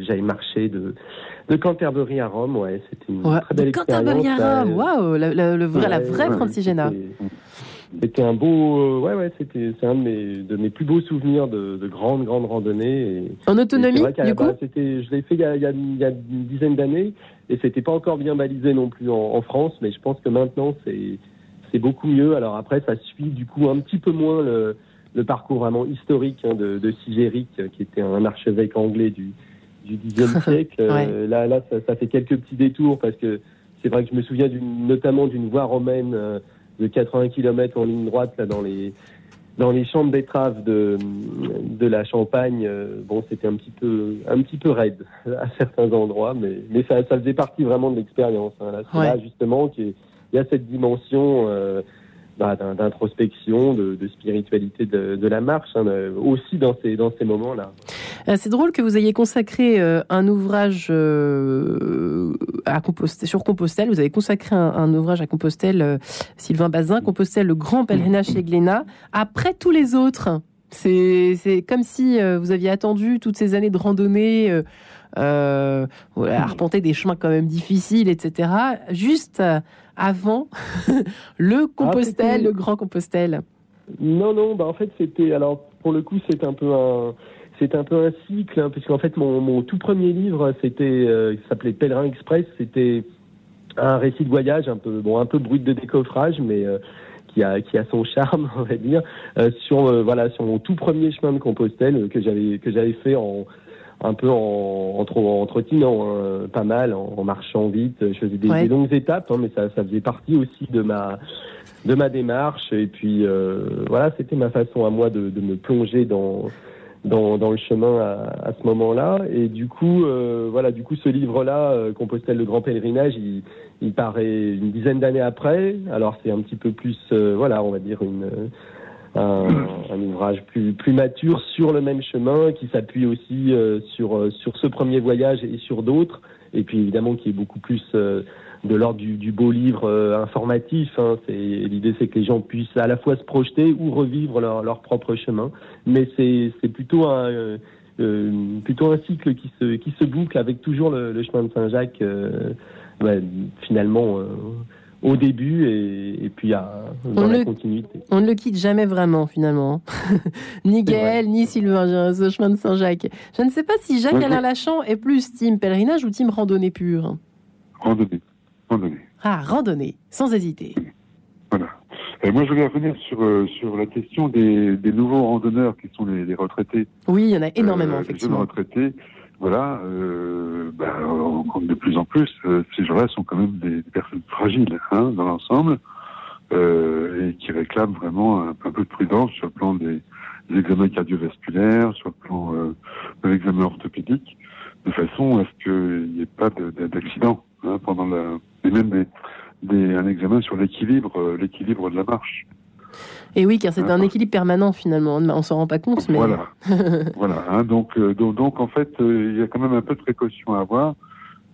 j'avais marché de, de Canterbury à Rome, ouais, c'était une Ouais. très belle De Canterbury expérience. à Rome, waouh, la, la- le vrai- la vraie ouais, Francigena. c'était- un beau, euh, ouais, ouais, c'était, c'est un de mes, de mes plus beaux souvenirs de, de grandes, grandes randonnées. Et, En et autonomie, vrai qu'à du coup? c'était, je l'ai fait il y a, il y a- il y a une dizaine d'années et c'était pas encore bien balisé non plus en, en France, mais je pense que maintenant c'est, c'est beaucoup mieux. Alors après, ça suit du coup un petit peu moins le, le parcours vraiment historique hein, de, de Sigéric, euh, qui était un archevêque anglais du, du Xe siècle. Euh, Là, là, ça, ça fait quelques petits détours parce que c'est vrai que je me souviens d'une, notamment d'une voie romaine euh, de 80 km en ligne droite là dans les dans les champs de betteraves de, de la Champagne. euh, Bon, c'était un petit peu un petit peu raide à certains endroits, mais mais ça, ça faisait partie vraiment de l'expérience. hein. Là, c'est Ouais. là justement qu'il y a cette dimension. euh, bah, d'in- d'introspection, de, spiritualité de, la marche, hein, euh, aussi dans ces, dans ces moments-là. Euh, C'est drôle que vous ayez consacré euh, un ouvrage à sur Compostelle. Vous avez consacré un, ouvrage à Compostelle, Sylvain Bazin, Compostelle, le grand pèlerinage chez Glénat, après tous les autres. C'est comme si vous aviez attendu toutes ces années de randonnée, euh, arpenter des chemins quand même difficiles, etc. Juste euh, avant le Compostelle, c'était- le grand Compostelle. Non, non, bah en fait c'était alors pour le coup c'est un peu un c'est un peu un cycle hein, puisqu'en fait mon, mon tout premier livre c'était euh, s'appelait Pèlerin Express c'était un récit de voyage un peu bon un peu brut de décoffrage mais euh, qui a qui a son charme on va dire euh, sur euh, voilà sur mon tout premier chemin de Compostelle euh, que j'avais que j'avais fait en un peu en, en, en trottinant, hein, pas mal, en, marchant vite. Je faisais des, des longues étapes, hein, mais ça, ça faisait partie aussi de ma de ma démarche. Et puis euh, voilà, c'était ma façon à moi de, de me plonger dans dans, dans le chemin à, à ce moment-là. Et du coup, euh, voilà, du coup, ce livre-là, euh, Compostelle le Grand Pèlerinage, il, il paraît une dizaine d'années après. Alors c'est un petit peu plus, euh, voilà, on va dire une un, un, ouvrage plus, plus mature sur le même chemin, qui s'appuie aussi euh, sur, euh, sur ce premier voyage et sur d'autres, et puis évidemment qui est beaucoup plus euh, de l'ordre du, du, beau livre informatif. Hein. L'idée c'est que les gens puissent à la fois se projeter ou revivre leur, leur propre chemin, mais c'est plutôt un... plutôt un cycle qui se, qui se boucle avec toujours le, le chemin de Saint-Jacques, bah, finalement au début et, et puis à, dans on la le, continuité. On ne le quitte jamais vraiment finalement. ni Gaël, ni Sylvain, ce chemin de Saint-Jacques. Je ne sais pas si Jacques ouais, Alain Lachant est plus team pèlerinage ou team randonnée pure. Randonnée. Randonnée. Ah, randonnée, sans hésiter. Voilà. Et moi, je voulais revenir sur, euh, sur la question des, des, nouveaux randonneurs qui sont les, les, retraités. Oui, il y en a énormément, euh, effectivement. Les retraités voilà, euh, ben, on compte de plus en plus. Euh, ces gens-là sont quand même des, personnes fragiles hein, dans l'ensemble euh, et qui réclament vraiment un, peu de prudence sur le plan des, des examens cardiovasculaires, sur le plan euh, de l'examen orthopédique, de façon à ce qu'il n'y ait pas d'accident hein, pendant la, et même des, des, un examen sur l'équilibre, euh, l'équilibre de la marche. Et oui, car c'est un équilibre permanent finalement. On s'en rend pas compte, mais voilà, voilà. Hein, donc, euh, donc, donc, en fait, euh, il y a quand même un peu de précaution à avoir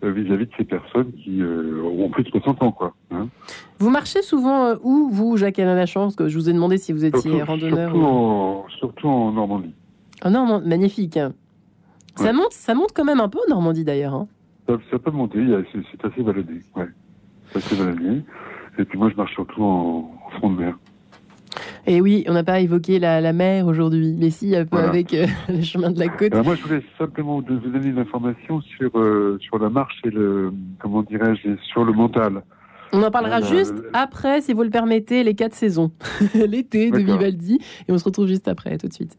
vis-à-vis -vis de ces personnes qui euh, ont plus de 60 ans, quoi. Hein. Vous marchez souvent où, vous, Jacques Alain Lachance? Que je vous ai demandé si vous étiez surtout, randonneur. Surtout, ou... en, surtout en Normandie. En Normandie, magnifique. Ouais. Ça monte, ça monte quand même un peu en Normandie d'ailleurs. Hein. Ça, ça, peut monter, c'est assez baladé, ouais. C'est assez baladé. Et puis moi, je marche surtout en, en front de mer. Et oui, on n'a pas évoqué la, la mer aujourd'hui, mais si, un peu voilà. avec euh, le chemin de la côte. Alors moi, je voulais simplement vous donner une information sur, euh, sur la marche et le, comment dirais-je, sur le mental. On en parlera euh, juste après, si vous le permettez, les quatre saisons. L'été de Vivaldi. Et on se retrouve juste après, tout de suite.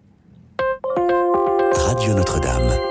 Radio Notre-Dame.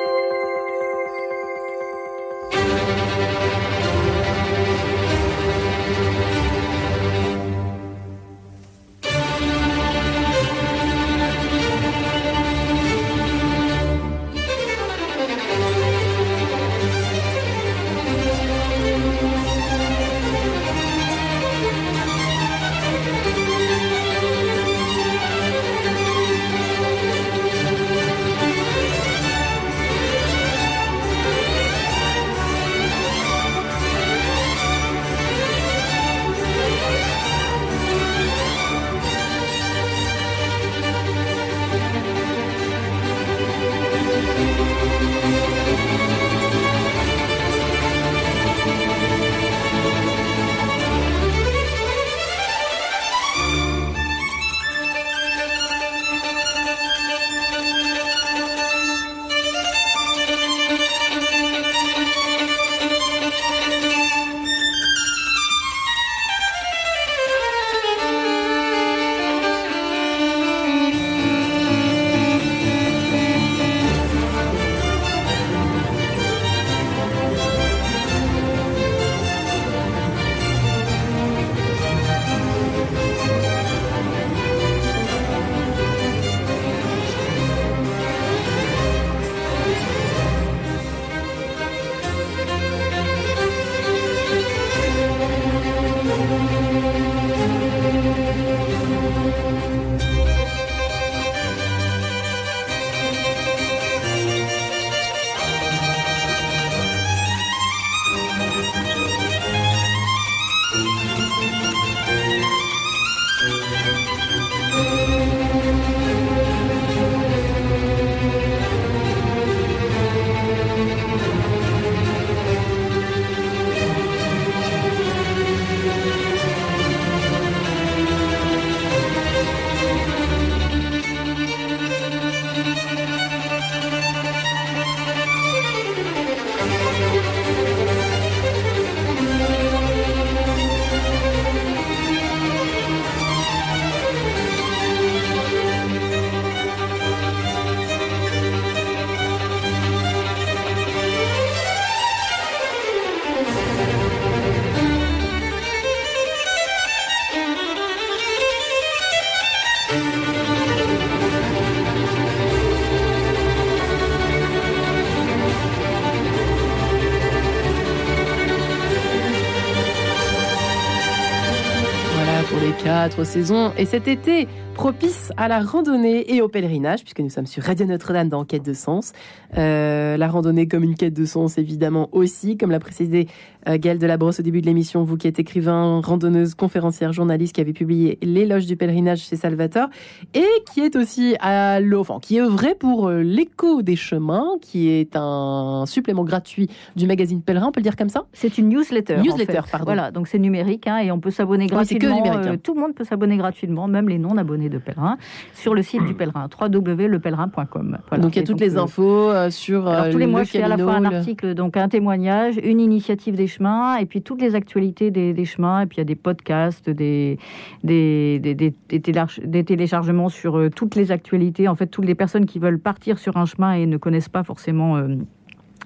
Quatre saisons. Et cet été, propice à la randonnée et au pèlerinage, puisque nous sommes sur Radio Notre-Dame dans Quête de Sens. Euh, la randonnée comme une quête de sens, évidemment aussi, comme l'a précisé euh, Gaëlle Delabrosse au début de l'émission, vous qui êtes écrivain, randonneuse, conférencière, journaliste, qui avez publié L'éloge du pèlerinage chez Salvatore, et qui est aussi à l'offre, qui est œuvré pour euh, l'écho des chemins, qui est un supplément gratuit du magazine Pèlerin, on peut le dire comme ça? C'est une newsletter. Newsletter, pardon. Voilà, donc c'est numérique, hein, et on peut s'abonner gratuitement. que numérique, hein. Tout le monde peut s'abonner gratuitement, même les non-abonnés de Pèlerin, sur le site du Pèlerin, www.lepèlerin.com. Voilà. donc il y a toutes les euh, infos euh, sur Alors, euh, tous les le mois, je fais à la fois un le- article, donc un témoignage, une initiative des chemins, et puis toutes les actualités des, des chemins, et puis il y a des podcasts, des, des, des, des- des télécharge- des téléchargements sur euh, toutes les actualités. En fait, toutes les personnes qui veulent partir sur un chemin et ne connaissent pas forcément. euh,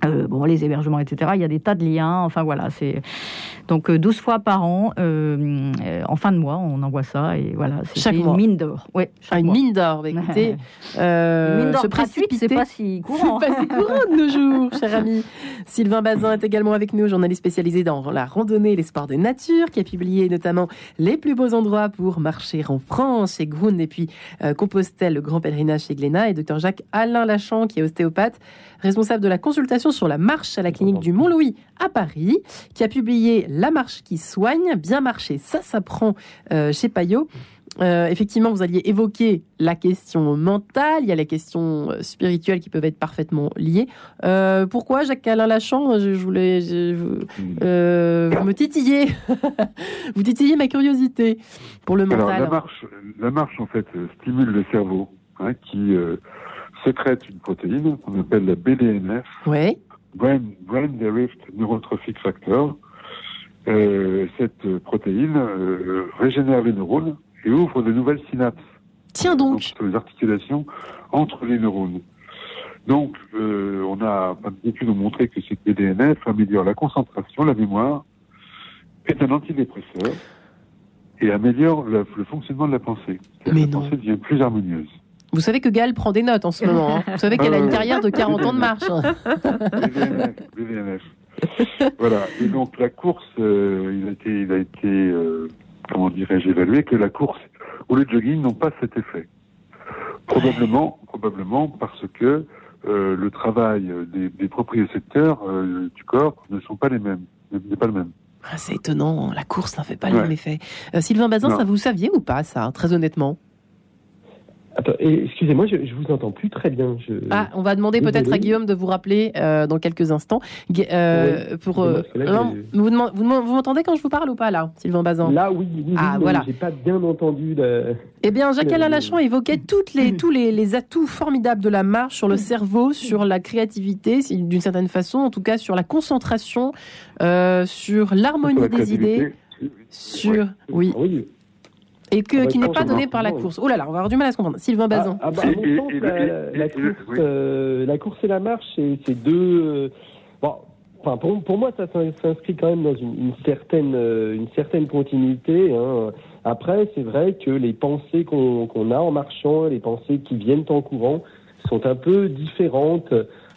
euh, bon, les hébergements, etc. Il y a des tas de liens. Enfin voilà, c'est donc euh, 12 fois par an, euh, euh, en fin de mois, on envoie ça et voilà. Chaque une mois. mine d'or. Ouais, chaque Ah, une mois. mine d'or. Bah, écoutez, euh, Une mine d'or gratuite, c'est pas si courant. C'est pas si courant de nos jours, cher ami. Sylvain Bazin est également avec nous, journaliste spécialisé dans la randonnée et les sports de nature, qui a publié notamment les plus beaux endroits pour marcher en France chez Grund et puis euh, Compostelle, le grand pèlerinage chez Glénat, et docteur Jacques Alain Lachan, qui est ostéopathe, responsable de la consultation sur la marche à la clinique du Mont-Louis à Paris, qui a publié La marche qui soigne, bien marcher, ça s'apprend euh, chez Payot. Euh, effectivement, vous alliez évoquer la question mentale, il y a les questions euh, spirituelles qui peuvent être parfaitement liées. Euh, pourquoi Jacques Alain Lachan je, je voulais, je- vous, euh, vous me titillez, vous titillez ma curiosité pour le Alors, mental. la marche, la marche, en fait, stimule le cerveau, hein, qui sécrète une protéine qu'on appelle la BDNF, Ouais. Brain, Brain Derived Neurotrophic Factor. Euh, cette euh, protéine euh, régénère les neurones et ouvre de nouvelles synapses. Tiens donc. sur les articulations entre les neurones. Donc, euh, on a, des études ont montré que cette BDNF améliore la concentration, la mémoire, est un antidépresseur et améliore le, le fonctionnement de la pensée. Mais la non. pensée devient plus harmonieuse. Vous savez que Gaëlle prend des notes en ce moment. hein. Vous savez qu'elle a une carrière de 40 ans de marche. hein. Voilà. Et donc la course, euh, il a été, il a été, euh, comment dirais-je, évalué que la course ou le jogging n'ont pas cet effet. Probablement, probablement parce que euh, le travail des, des propriétaires euh, du corps ne sont pas les mêmes, n'est pas le même. Ah, c'est étonnant, la course n'a fait pas Ouais. le même effet. Euh, Sylvain Bazin, Non. ça vous saviez ou pas ça, très honnêtement? Excusez-moi, je, je vous entends plus très bien. Je... Ah, on va demander peut-être à. Guillaume de vous rappeler euh, dans quelques instants. Euh, Oui, pour, euh, là, non, j'ai- vous vous m'entendez quand je vous parle ou pas là, Sylvain Bazin Là, oui, oui, Ah, voilà. j'ai pas bien entendu. le- Eh bien, Euh, Lachon évoquait toutes les, tous les, les atouts formidables de la marche sur le cerveau, sur la créativité, d'une certaine façon, en tout cas sur la concentration, sur l'harmonie des idées, sur oui, Oui. Et que Ouais, qui n'est pas donné par la course. Oh là là, on va avoir du mal à se comprendre. Sylvain Bazin. Ah, ah bah, à mon sens, la, course, oui. euh, la course et la marche, c'est deux. euh, bon, enfin, pour, pour moi, ça s'in- s'inscrit quand même dans une, une certaine, euh, une certaine continuité. hein. Après, c'est vrai que les pensées qu'on a en marchant, les pensées qui viennent en courant, sont un peu différentes.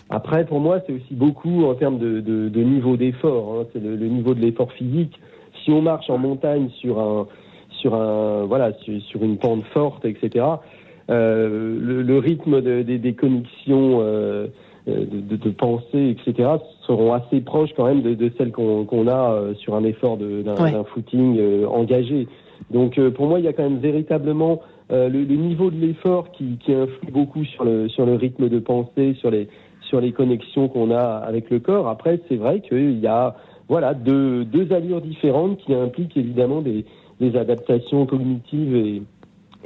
Après, pour moi, c'est aussi beaucoup en termes de, de, de niveau d'effort. hein. C'est le, le niveau de l'effort physique. Si on marche en montagne sur un, sur un, voilà, sur, sur une pente forte, etc. euh, le, le rythme de- des- des connexions euh, euh, de, pensée, etc. seront assez proches quand même de, de celles qu'on a sur un effort d'un Ouais. footing euh, engagé. Donc pour moi, il y a quand même véritablement le, le niveau de l'effort qui, qui influe beaucoup sur le, sur le rythme de pensée, sur les, sur les connexions qu'on a avec le corps. Après, c'est vrai qu'il y a voilà, deux, deux allures différentes qui impliquent évidemment des, des adaptations cognitives et,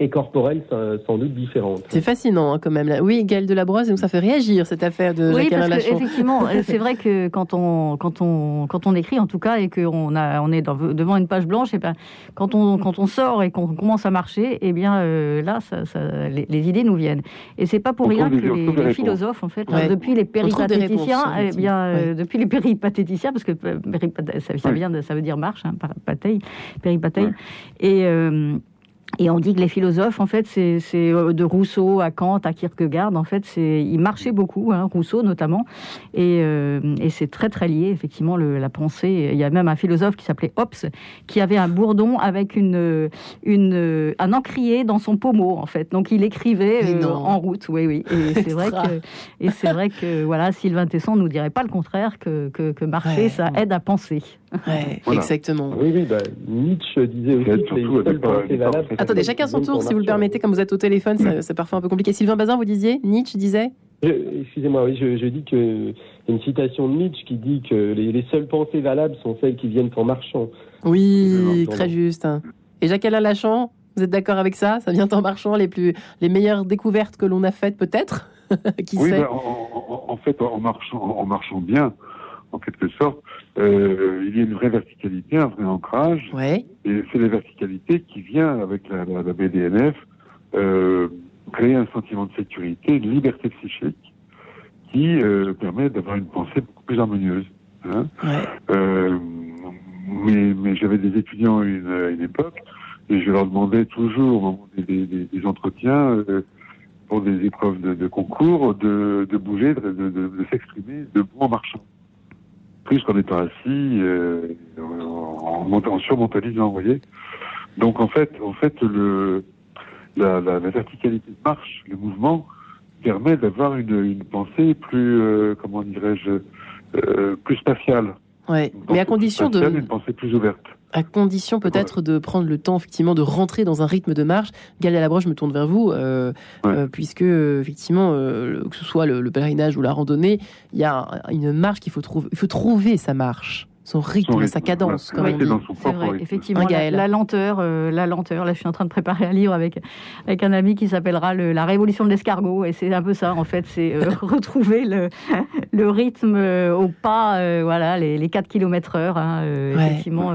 et corporelles sans, doute différentes. C'est fascinant hein, quand même. là. Oui, Gaël Delabrosse, donc ça fait réagir cette affaire de Oui, parce que effectivement, euh, c'est vrai que quand on quand on quand on écrit en tout cas et qu'on a on est dans- devant une page blanche, et ben quand on quand on sort et qu'on commence à marcher, et bien euh, là, ça, ça- les, les idées nous viennent. Et c'est pas pour On rien que les, philosophes en fait, Ouais. hein, depuis les péripatéticiens, réponses, eh bien euh, depuis les péripatéticiens, parce que péripat- ça, vient de, ça veut dire marche, hein, par- pateille, péripateille, Ouais. et euh, Et on dit que les philosophes, en fait, c'est euh, de Rousseau à Kant à Kierkegaard, en fait, c'est il marchait beaucoup, hein, Rousseau notamment, et, euh, et c'est très très lié effectivement le, la pensée. Il y a même un philosophe qui s'appelait Hobbes qui avait un bourdon avec une, une un encrier dans son pommeau en fait. Donc il écrivait euh, en route, oui oui. Et c'est vrai que et c'est vrai que voilà, Sylvain Tesson nous dirait pas le contraire que que, que marcher ça aide à penser. Ouais, exactement. Oui, oui, bah, Nietzsche disait aussi que les seules pensées valables. Attendez, chacun son tour, si vous le permettez, comme vous êtes au téléphone, c'est parfois un peu compliqué. Sylvain Bazin, vous disiez Nietzsche disait Excusez-moi, oui, je, je dis que une citation de Nietzsche qui dit que les, les, seules pensées valables sont celles qui viennent en marchant. Oui, très juste. Et Jacques-Alain Lachant, vous êtes d'accord avec ça? Ça vient en marchant, les, plus, les meilleures découvertes que l'on a faites peut-être? Qui oui, sait? ben, en, en, fait, en marchant, en marchant bien, en quelque sorte, euh, il y a une vraie verticalité, un vrai ancrage. Ouais. Et c'est la verticalité qui vient avec la, la, la BDNF euh, créer un sentiment de sécurité, de liberté psychique, qui euh, permet d'avoir une pensée beaucoup plus harmonieuse. Hein ouais. mais, mais j'avais des étudiants à une, époque et je leur demandais toujours au moment des, des, des entretiens pour des épreuves de, de concours de, de bouger, de, de, de s'exprimer debout en marchant plus qu'en étant assis, euh, en, en, vous voyez. Donc en fait, en fait, le, la, la, la verticalité de marche, le mouvement, permet d'avoir une, une pensée plus, euh, comment dirais-je, euh, plus spatiale. Ouais, mais à condition de une pensée plus ouverte. À condition peut-être de prendre le temps effectivement de rentrer dans un rythme de marche. Galia Labroche, je me tourne vers vous, euh, ouais. euh, puisque effectivement, euh, que ce soit le, le, pèlerinage ou la randonnée, il y a une marche qu'il faut trouver. Il faut trouver sa marche son rythme, son rythme sa cadence, voilà. comme on dit. C'est vrai, effectivement, la, la, lenteur, euh, la lenteur. Là, je suis en train de préparer un livre avec avec un ami qui s'appellera le, La Révolution de l'escargot, et c'est un peu ça, en fait, c'est euh, retrouver le, le rythme euh, au pas, voilà, les, les 4 km heure, hein, ouais. effectivement,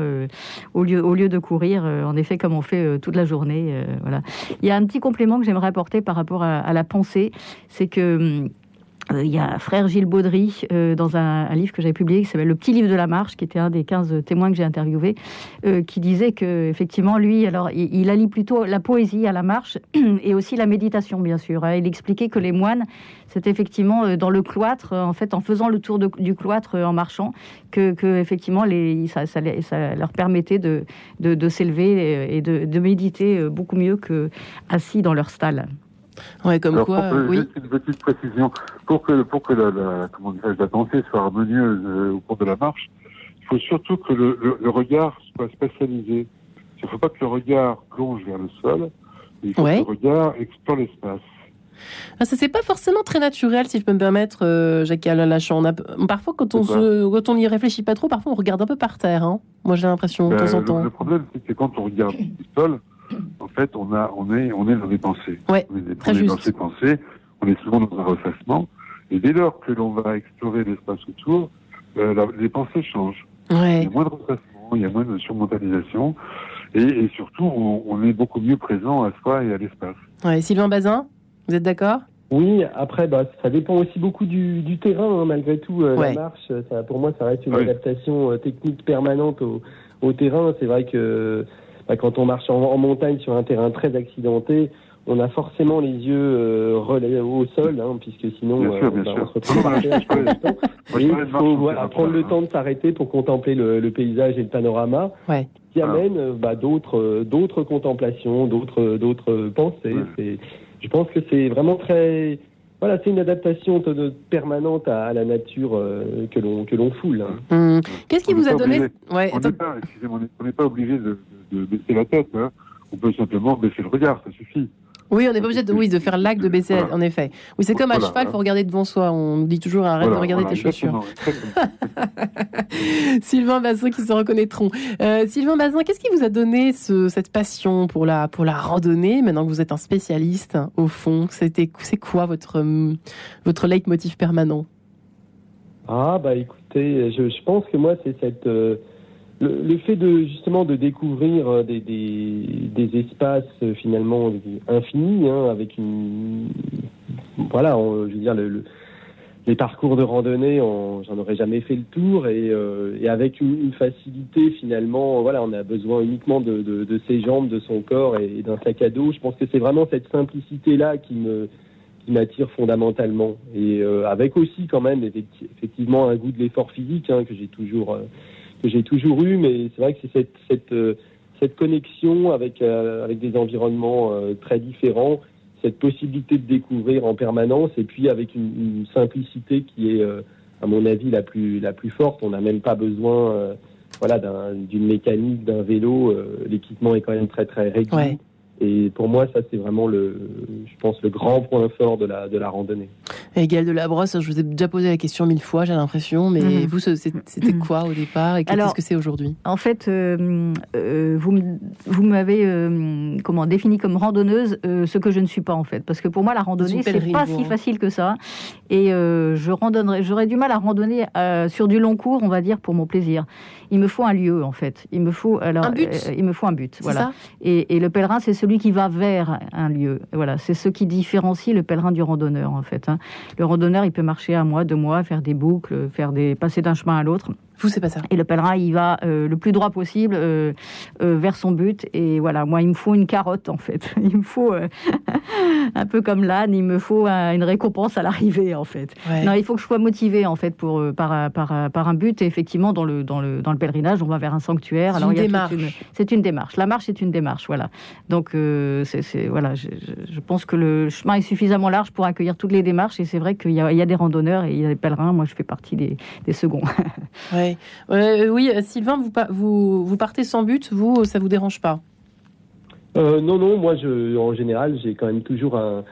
au lieu au lieu de courir, en effet, comme on fait toute la journée, voilà. Il y a un petit complément que j'aimerais apporter par rapport à, à la pensée, c'est que hum, il euh, y a frère Gilles Baudry, euh, dans un, livre que j'avais publié, qui s'appelle Le petit livre de la marche, qui était un des 15 témoins que j'ai interviewés, euh, qui disait que effectivement lui, alors il, il, allie plutôt la poésie à la marche et aussi la méditation, bien sûr. Hein. Il expliquait que les moines, c'est effectivement dans le cloître, en fait, en faisant le tour du cloître en marchant, que, effectivement ça, leur permettait de, s'élever et de, de méditer beaucoup mieux que assis dans leur stalle. Ouais, comme Alors, quoi, pour que, oui. Juste une petite précision. Pour que, pour que la, la, comment la pensée soit harmonieuse euh, au cours de la marche, il faut surtout que le, le, le regard soit spatialisé. Il ne faut pas que le regard plonge vers le sol, il faut ouais. que le regard explore l'espace. Ah, ça c'est pas forcément très naturel, si je peux me permettre, euh, Jacques Alain Lachant. On a, parfois, quand on se, quand on y réfléchit pas trop, parfois on regarde un peu par terre. Hein. Moi, j'ai l'impression de ben, temps en temps. Le, le problème, c'est que quand on regarde le sol, en fait, on a, on est, on est dans des pensées. Ouais, on est, très on est juste. dans ces pensées. On est souvent dans un ressassement. Et dès lors que l'on va explorer l'espace autour, euh, la, les pensées changent. Ouais. Il y a moins de ressassement, il y a moins de surmentalisation. Et, et surtout, on, on, est beaucoup mieux présent à soi et à l'espace. Ouais. Sylvain Bazin, vous êtes d'accord? Oui, après, bah, ça dépend aussi beaucoup du, du terrain, hein, malgré tout. Euh, ouais. La marche, ça, pour moi, ça reste une ouais. adaptation euh, technique permanente au, au terrain. C'est vrai que bah, quand on marche en, en, montagne sur un terrain très accidenté, on a forcément les yeux euh, relais au sol, hein, puisque sinon bien sûr, bien bah, sûr. on se retrouve par terre. Il faut voilà, prendre le temps de s'arrêter pour contempler le, le, paysage et le panorama, ouais. qui amène euh, bah, d'autres d'autres contemplations, d'autres d'autres pensées. Ouais. Je pense que c'est vraiment très voilà, c'est une adaptation de, permanente à, à, la nature euh, que l'on que l'on foule. Hein. Mmh. Qu'est-ce qui on vous a donné obligé, ouais, On n'est pas, on pas, obligé de, baisser la tête. Hein. On peut simplement baisser le regard, ça suffit. Oui, on n'est pas obligé de, oui, de faire l'acte de baisser, voilà. en effet. Oui, c'est comme voilà, à cheval, il faut regarder devant soi. On dit toujours arrête voilà, de regarder tes chaussures. Sylvain Bazin qui se reconnaîtront. Euh, Sylvain Bazin, qu'est-ce qui vous a donné ce, cette passion pour la, pour la randonnée, maintenant que vous êtes un spécialiste, au fond? C'était, C'est quoi votre, votre leitmotiv permanent? Ah, bah écoutez, je, je pense que moi, c'est cette. Euh le, fait de justement de découvrir des, des, espaces finalement infinis, hein, avec une voilà, on, je veux dire le, le les parcours de randonnée, j'en aurais jamais fait le tour et, et avec une, facilité finalement, voilà, on a besoin uniquement de, ses jambes, de son corps et, d'un sac à dos. Je pense que c'est vraiment cette simplicité là qui m'attire fondamentalement et avec aussi quand même effectivement un goût de l'effort physique hein, que j'ai toujours que j'ai toujours eu, mais c'est vrai que c'est cette cette cette connexion avec avec des environnements très différents cette possibilité de découvrir en permanence et puis avec une, simplicité qui est, euh, à mon avis, la plus, la plus forte. On n'a même pas besoin euh, voilà, d'une mécanique, d'un vélo. Euh, l'équipement est quand même très, très réduit. Et pour moi, ça, c'est vraiment le, je pense, le grand point fort de la, de la randonnée. Et Gaël de la Brosse, je vous ai déjà posé la question mille fois, j'ai l'impression, mais mhm. vous, c'était mhm. quoi au départ et qu'est-ce que c'est aujourd'hui? En fait, euh, euh, vous, vous m'avez euh, comment défini comme randonneuse ce que je ne suis pas en fait, parce que pour moi, la randonnée, c'est pas si facile que ça. Et je randonnerais, j'aurais du mal à randonner sur du long cours, on va dire, pour mon plaisir. Il me faut un lieu en fait. Il me faut alors, un but. il me faut un but. Voilà. Et, et le pèlerin, c'est celui qui va vers un lieu. Voilà, c'est ce qui différencie le pèlerin du randonneur en fait. Hein. Le randonneur, il peut marcher un mois, deux mois, faire des boucles, faire des passer d'un chemin à l'autre. Vous, c'est pas ça. Et le pèlerin, il va euh, le plus droit possible euh, euh, vers son but. Et voilà, moi, il me faut une carotte, en fait. Il me faut, un peu comme l'âne, il me faut une récompense à l'arrivée, en fait. Non, il faut que je sois motivé, en fait, pour, par, par, par, un but. Et effectivement, dans le, dans, le, dans le pèlerinage, on va vers un sanctuaire. C'est une démarche. C'est une démarche. La marche, c'est une démarche, voilà. Donc, c'est, voilà, je, je, pense que le chemin est suffisamment large pour accueillir toutes les démarches. Et c'est vrai qu'il y, y, a des randonneurs et il y a des pèlerins. Moi, je fais partie des, des seconds. oui, euh, Sylvain, vous, vous, partez sans but, vous, ça vous dérange pas? Euh, Non, non, moi, je, en général, j'ai quand même toujours un,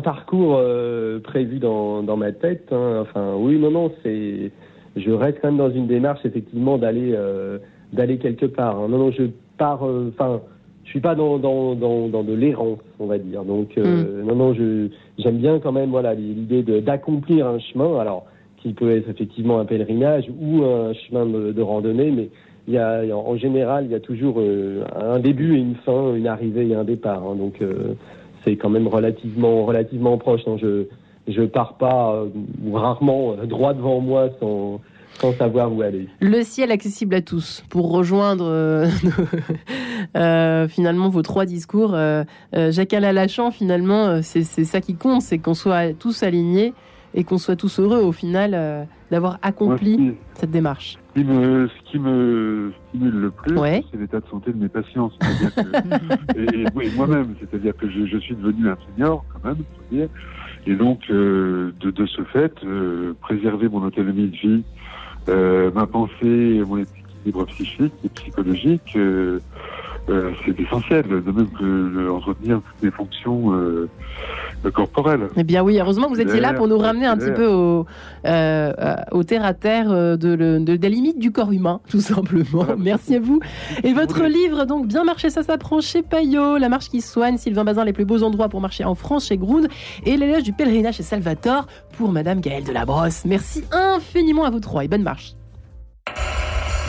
parcours euh, prévu dans, ma tête. Hein. Enfin, oui, non, non, c'est, je reste quand même dans une démarche, effectivement, d'aller, d'aller quelque part. Hein. Non, non, je pars, enfin, je suis pas dans, dans, de l'errance, on va dire. Donc, mm. non, non, je, j'aime bien quand même, voilà, l'idée d'accomplir un chemin. Alors, qui peut être effectivement un pèlerinage ou un chemin de, randonnée, mais il y a, en général, il y a toujours euh, un début et une fin, une arrivée et un départ. Hein. donc euh, c'est quand même relativement, relativement proche. Hein. je je pars pas euh, rarement droit devant moi sans, sans savoir où aller. Le ciel accessible à tous. Pour rejoindre finalement vos trois discours, Jacques Lachant, finalement, c'est ça qui compte, c'est qu'on soit tous alignés et qu'on soit tous heureux au final euh, d'avoir accompli cette démarche. Ce qui, me, ce qui me stimule le plus, c'est l'état de santé de mes patients. et, moi-même, c'est-à-dire que je, suis devenu un senior quand même, dire. et donc euh, de, de, ce fait, euh, préserver mon autonomie de vie, ma pensée, mon équilibre psychique et psychologique, c'est essentiel, de même que entretenir toutes mes fonctions corporel. Eh bien oui, heureusement que vous étiez là pour nous ramener un petit peu au, euh, au terre à terre euh, de, de, des limites du corps humain, tout simplement. Merci à vous. Et votre livre, donc, Bien marcher, ça s'apprend chez Payot, La marche qui soigne, Sylvain Bazin, les plus beaux endroits pour marcher en France chez Ground, et l'éloge du pèlerinage chez Salvatore pour Madame Gaëlle de la Brosse. Merci infiniment à vous trois et bonne marche.